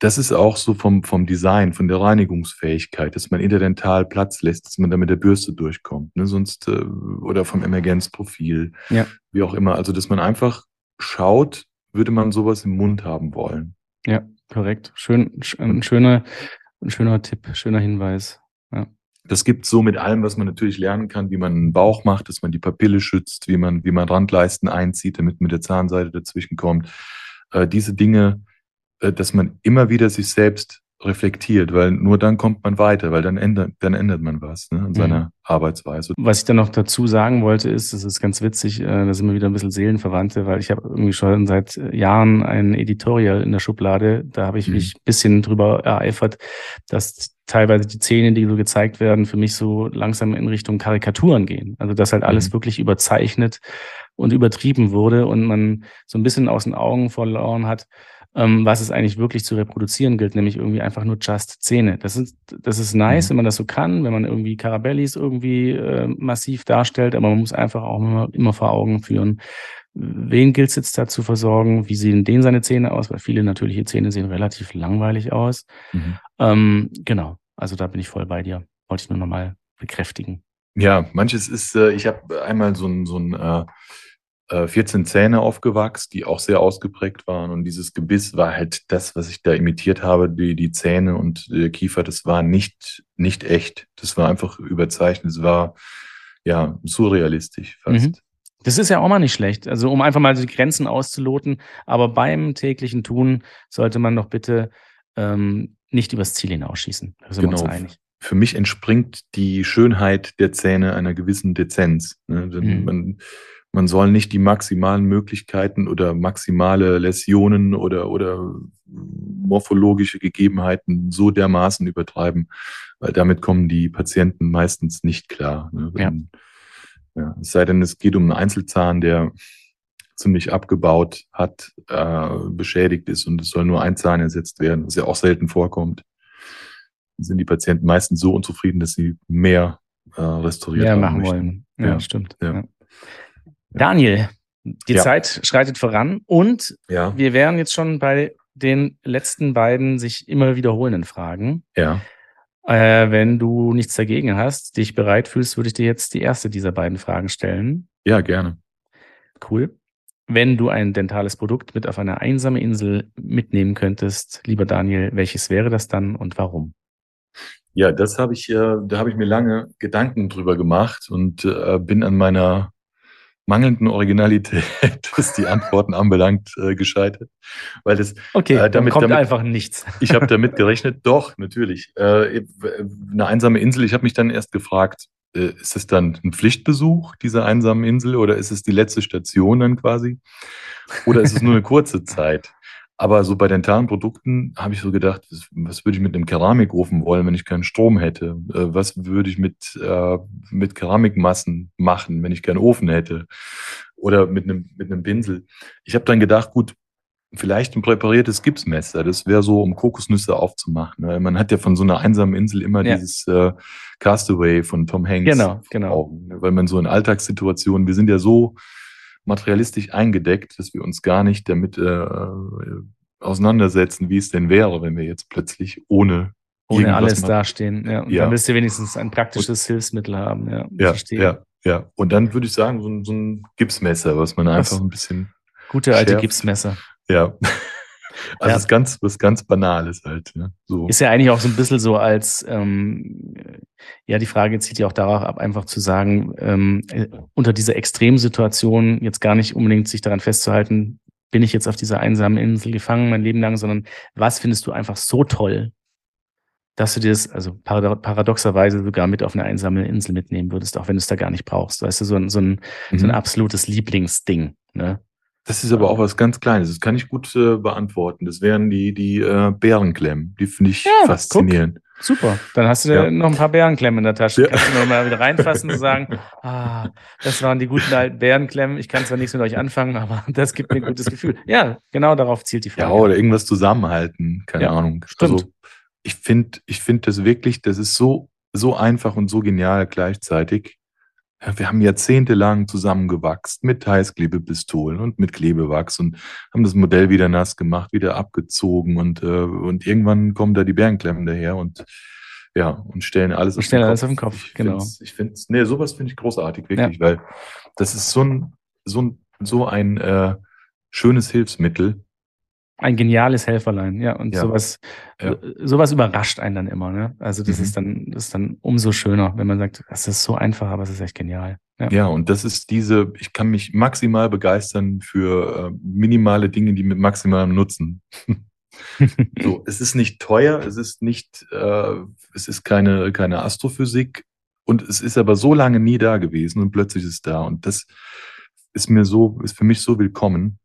das ist auch so vom, vom Design, von der Reinigungsfähigkeit, dass man interdental Platz lässt, dass man da mit der Bürste durchkommt. Ne? Sonst, äh, oder vom Emergenzprofil, ja. wie auch immer. Also, dass man einfach schaut, würde man sowas im Mund haben wollen. Ja. Korrekt. Schön, ein schöner, ein schöner Tipp, schöner Hinweis. Ja. Das gibt so mit allem, was man natürlich lernen kann, wie man einen Bauch macht, dass man die Papille schützt, wie man, wie man Randleisten einzieht, damit mit der Zahnseite dazwischen kommt. Äh, diese Dinge, äh, dass man immer wieder sich selbst reflektiert, weil nur dann kommt man weiter, weil dann ändert, dann ändert man was ne, an seiner mhm. Arbeitsweise. Was ich dann noch dazu sagen wollte, ist, das ist ganz witzig, äh, da sind wir wieder ein bisschen Seelenverwandte, weil ich habe irgendwie schon seit Jahren ein Editorial in der Schublade, da habe ich mhm. mich ein bisschen drüber ereifert, dass teilweise die Szenen, die so gezeigt werden, für mich so langsam in Richtung Karikaturen gehen. Also dass halt alles mhm. wirklich überzeichnet und übertrieben wurde und man so ein bisschen aus den Augen verloren hat, ähm, was es eigentlich wirklich zu reproduzieren gilt, nämlich irgendwie einfach nur just Zähne. Das ist, das ist nice, mhm. wenn man das so kann, wenn man irgendwie Carabellis irgendwie äh, massiv darstellt, aber man muss einfach auch immer, immer vor Augen führen, wen gilt es jetzt da zu versorgen, wie sehen denen seine Zähne aus, weil viele natürliche Zähne sehen relativ langweilig aus. Mhm. Ähm, genau, also da bin ich voll bei dir. Wollte ich nur nochmal bekräftigen. Ja, manches ist, äh, ich habe einmal so ein, so ein äh, 14 äh, Zähne aufgewachsen, die auch sehr ausgeprägt waren. Und dieses Gebiss war halt das, was ich da imitiert habe. Die, die Zähne und der Kiefer, das war nicht, nicht echt. Das war einfach überzeichnet. Es war ja surrealistisch fast. Mhm. Das ist ja auch mal nicht schlecht. Also um einfach mal die Grenzen auszuloten. Aber beim täglichen Tun sollte man doch bitte ähm, nicht übers Ziel hinausschießen. Da sind genau. wir uns einig. Für mich entspringt die Schönheit der Zähne einer gewissen Dezenz. Ne? Mhm. Man, man soll nicht die maximalen Möglichkeiten oder maximale Läsionen oder, oder morphologische Gegebenheiten so dermaßen übertreiben, weil damit kommen die Patienten meistens nicht klar. Ne? Wenn, ja. ja. es sei denn, es geht um einen Einzelzahn, der ziemlich abgebaut hat, äh, beschädigt ist und es soll nur ein Zahn ersetzt werden, was ja auch selten vorkommt. Dann sind die Patienten meistens so unzufrieden, dass sie mehr äh, restauriert mehr machen möchten. wollen. Ja, ja. stimmt. Ja. Daniel, die ja. Zeit schreitet voran und ja. wir wären jetzt schon bei den letzten beiden sich immer wiederholenden Fragen. Ja. Äh, wenn du nichts dagegen hast, dich bereit fühlst, würde ich dir jetzt die erste dieser beiden Fragen stellen. Ja, gerne. Cool. Wenn du ein dentales Produkt mit auf eine einsame Insel mitnehmen könntest, lieber Daniel, welches wäre das dann und warum? Ja, das habe ich, äh, da habe ich mir lange Gedanken drüber gemacht und äh, bin an meiner mangelnden Originalität, was die Antworten anbelangt, äh, gescheitert. Weil das, okay, äh, damit kommt damit, einfach nichts. ich habe damit gerechnet, doch, natürlich. Äh, eine einsame Insel, ich habe mich dann erst gefragt, äh, ist es dann ein Pflichtbesuch dieser einsamen Insel oder ist es die letzte Station dann quasi? Oder ist es nur eine kurze Zeit? Aber so bei dentalen Produkten habe ich so gedacht, was würde ich mit einem Keramikofen wollen, wenn ich keinen Strom hätte? Äh, was würde ich mit, äh, mit Keramikmassen machen, wenn ich keinen Ofen hätte? Oder mit einem, mit einem Pinsel. Ich habe dann gedacht, gut, vielleicht ein präpariertes Gipsmesser. Das wäre so, um Kokosnüsse aufzumachen. Ne? Man hat ja von so einer einsamen Insel immer ja. dieses äh, Castaway von Tom Hanks. Genau, genau. Augen, weil man so in Alltagssituationen, wir sind ja so materialistisch eingedeckt, dass wir uns gar nicht damit äh, auseinandersetzen, wie es denn wäre, wenn wir jetzt plötzlich ohne ohne alles dastehen. Ja, und ja. dann wirst du wenigstens ein praktisches und, Hilfsmittel haben. Ja, ja, ja, ja. Und dann würde ich sagen, so ein, so ein Gipsmesser, was man einfach was, ein bisschen. Gute alte schärft. Gipsmesser. Ja. Also ja. ist ganz, was ganz Banales halt. Ne? So. Ist ja eigentlich auch so ein bisschen so als, ähm, ja, die Frage zieht ja auch darauf ab, einfach zu sagen, ähm, äh, unter dieser Extremsituation jetzt gar nicht unbedingt sich daran festzuhalten, bin ich jetzt auf dieser einsamen Insel gefangen mein Leben lang, sondern was findest du einfach so toll, dass du dir das, also paradoxerweise sogar mit auf eine einsame Insel mitnehmen würdest, auch wenn du es da gar nicht brauchst. Weißt du, so ein, so ein, mhm. so ein mhm. absolutes Lieblingsding. Ne? Das ist aber auch was ganz Kleines. Das kann ich gut äh, beantworten. Das wären die, die äh, Bärenklemmen. Die finde ich ja, faszinierend. Guck. Super. Dann hast du ja. noch ein paar Bärenklemmen in der Tasche. Ja. Kannst du noch mal wieder reinfassen und sagen, ah, das waren die guten alten Bärenklemmen. Ich kann zwar nichts mit euch anfangen, aber das gibt mir ein gutes Gefühl. Ja, genau darauf zielt die Frage. Ja, oder irgendwas zusammenhalten. Keine ja, Ahnung. Stimmt. Also, ich finde, ich finde das wirklich, das ist so, so einfach und so genial gleichzeitig wir haben jahrzehntelang zusammengewachsen mit Heißklebepistolen und mit Klebewachs und haben das Modell wieder nass gemacht, wieder abgezogen und, äh, und irgendwann kommen da die Bärenklemmen daher und ja, und stellen alles, auf, stellen den alles auf den Kopf. Ich genau. Ich finde nee, sowas finde ich großartig, wirklich, ja. weil das ist so ein, so ein, so ein äh, schönes Hilfsmittel, ein geniales Helferlein, ja. Und ja. sowas, ja. sowas überrascht einen dann immer, ne? Also das mhm. ist dann, das ist dann umso schöner, wenn man sagt, das ist so einfach, aber es ist echt genial. Ja. ja, und das ist diese, ich kann mich maximal begeistern für äh, minimale Dinge, die mit maximalem Nutzen. so, es ist nicht teuer, es ist nicht, äh, es ist keine, keine Astrophysik und es ist aber so lange nie da gewesen und plötzlich ist es da. Und das ist mir so, ist für mich so willkommen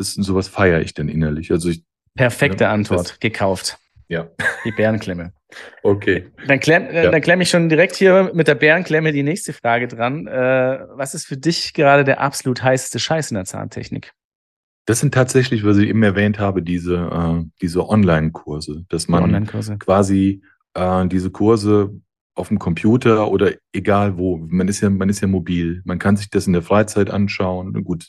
das sowas feiere ich dann innerlich. Also ich, Perfekte ja, Antwort, das, gekauft. Ja. Die Bärenklemme. Okay. Dann klemme äh, ja. klemm ich schon direkt hier mit der Bärenklemme die nächste Frage dran. Äh, was ist für dich gerade der absolut heißeste Scheiß in der Zahntechnik? Das sind tatsächlich, was ich eben erwähnt habe, diese, äh, diese Online-Kurse, dass man Online quasi äh, diese Kurse auf dem Computer oder egal wo, man ist ja, man ist ja mobil, man kann sich das in der Freizeit anschauen. Gut,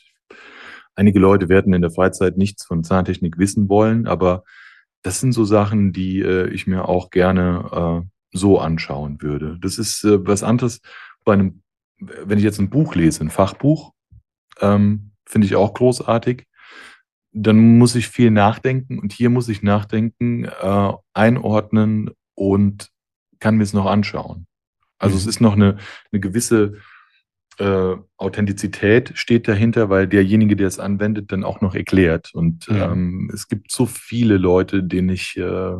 einige Leute werden in der Freizeit nichts von Zahntechnik wissen wollen, aber das sind so Sachen, die äh, ich mir auch gerne äh, so anschauen würde. Das ist äh, was anderes bei einem, wenn ich jetzt ein Buch lese, ein Fachbuch, ähm, finde ich auch großartig. Dann muss ich viel nachdenken und hier muss ich nachdenken, äh, einordnen und kann mir es noch anschauen. Also mhm. es ist noch eine, eine gewisse äh, Authentizität steht dahinter, weil derjenige, der es anwendet, dann auch noch erklärt. Und mhm. ähm, es gibt so viele Leute, denen ich äh,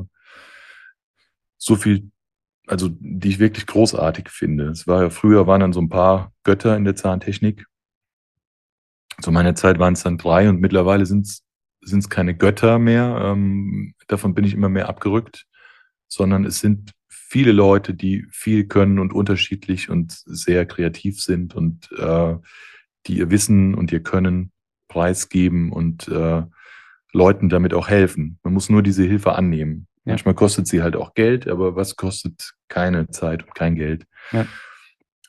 so viel, also die ich wirklich großartig finde. Es war ja früher waren dann so ein paar Götter in der Zahntechnik. Zu meiner Zeit waren es dann drei und mittlerweile sind es keine Götter mehr. Ähm, davon bin ich immer mehr abgerückt, sondern es sind viele Leute, die viel können und unterschiedlich und sehr kreativ sind und äh, die ihr Wissen und ihr Können preisgeben und äh, Leuten damit auch helfen. Man muss nur diese Hilfe annehmen. Ja. Manchmal kostet sie halt auch Geld, aber was kostet keine Zeit und kein Geld? Ja.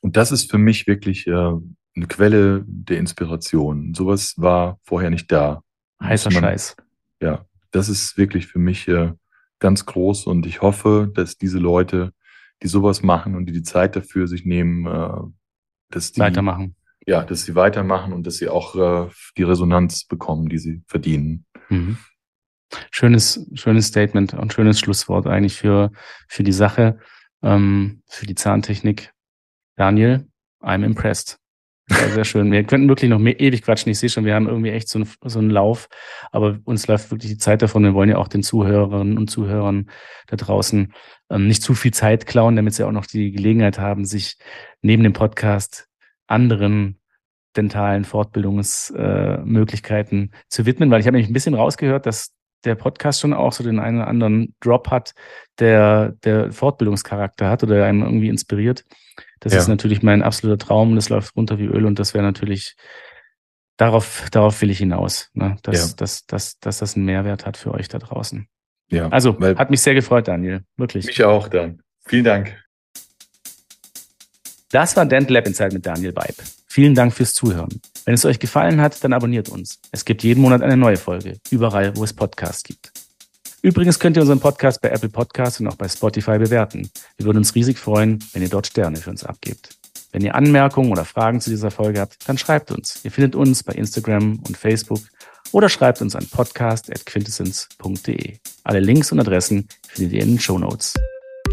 Und das ist für mich wirklich äh, eine Quelle der Inspiration. Sowas war vorher nicht da. Heißer man, Scheiß. Ja, das ist wirklich für mich äh, ganz groß und ich hoffe, dass diese Leute, die sowas machen und die die Zeit dafür sich nehmen, äh, dass die weitermachen. Ja, dass sie weitermachen und dass sie auch äh, die Resonanz bekommen, die sie verdienen. Mhm. Schönes, schönes Statement und schönes Schlusswort eigentlich für, für die Sache, ähm, für die Zahntechnik. Daniel, I'm impressed. Sehr, sehr schön. Wir könnten wirklich noch mehr, ewig quatschen. Ich sehe schon, wir haben irgendwie echt so, ein, so einen Lauf, aber uns läuft wirklich die Zeit davon. Wir wollen ja auch den Zuhörerinnen und Zuhörern da draußen ähm, nicht zu viel Zeit klauen, damit sie auch noch die Gelegenheit haben, sich neben dem Podcast anderen dentalen Fortbildungsmöglichkeiten äh, zu widmen, weil ich habe nämlich ein bisschen rausgehört, dass der Podcast schon auch so den einen oder anderen Drop hat, der, der Fortbildungscharakter hat oder einem irgendwie inspiriert. Das ja. ist natürlich mein absoluter Traum. Das läuft runter wie Öl und das wäre natürlich, darauf, darauf will ich hinaus, ne? dass, ja. dass, dass, dass das einen Mehrwert hat für euch da draußen. Ja. Also, hat mich sehr gefreut, Daniel. Wirklich. Mich auch dann. Vielen Dank. Das war Dental Lab Insight mit Daniel Weib. Vielen Dank fürs Zuhören. Wenn es euch gefallen hat, dann abonniert uns. Es gibt jeden Monat eine neue Folge, überall, wo es Podcasts gibt. Übrigens könnt ihr unseren Podcast bei Apple Podcasts und auch bei Spotify bewerten. Wir würden uns riesig freuen, wenn ihr dort Sterne für uns abgebt. Wenn ihr Anmerkungen oder Fragen zu dieser Folge habt, dann schreibt uns. Ihr findet uns bei Instagram und Facebook oder schreibt uns an podcast.quintessence.de. Alle Links und Adressen findet ihr in den Show Notes.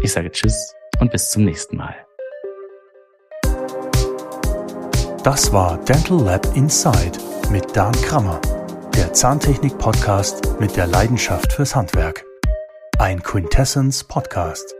Ich sage Tschüss und bis zum nächsten Mal. Das war Dental Lab Inside mit Dan Krammer der Zahntechnik-Podcast mit der Leidenschaft fürs Handwerk. Ein Quintessence Podcast.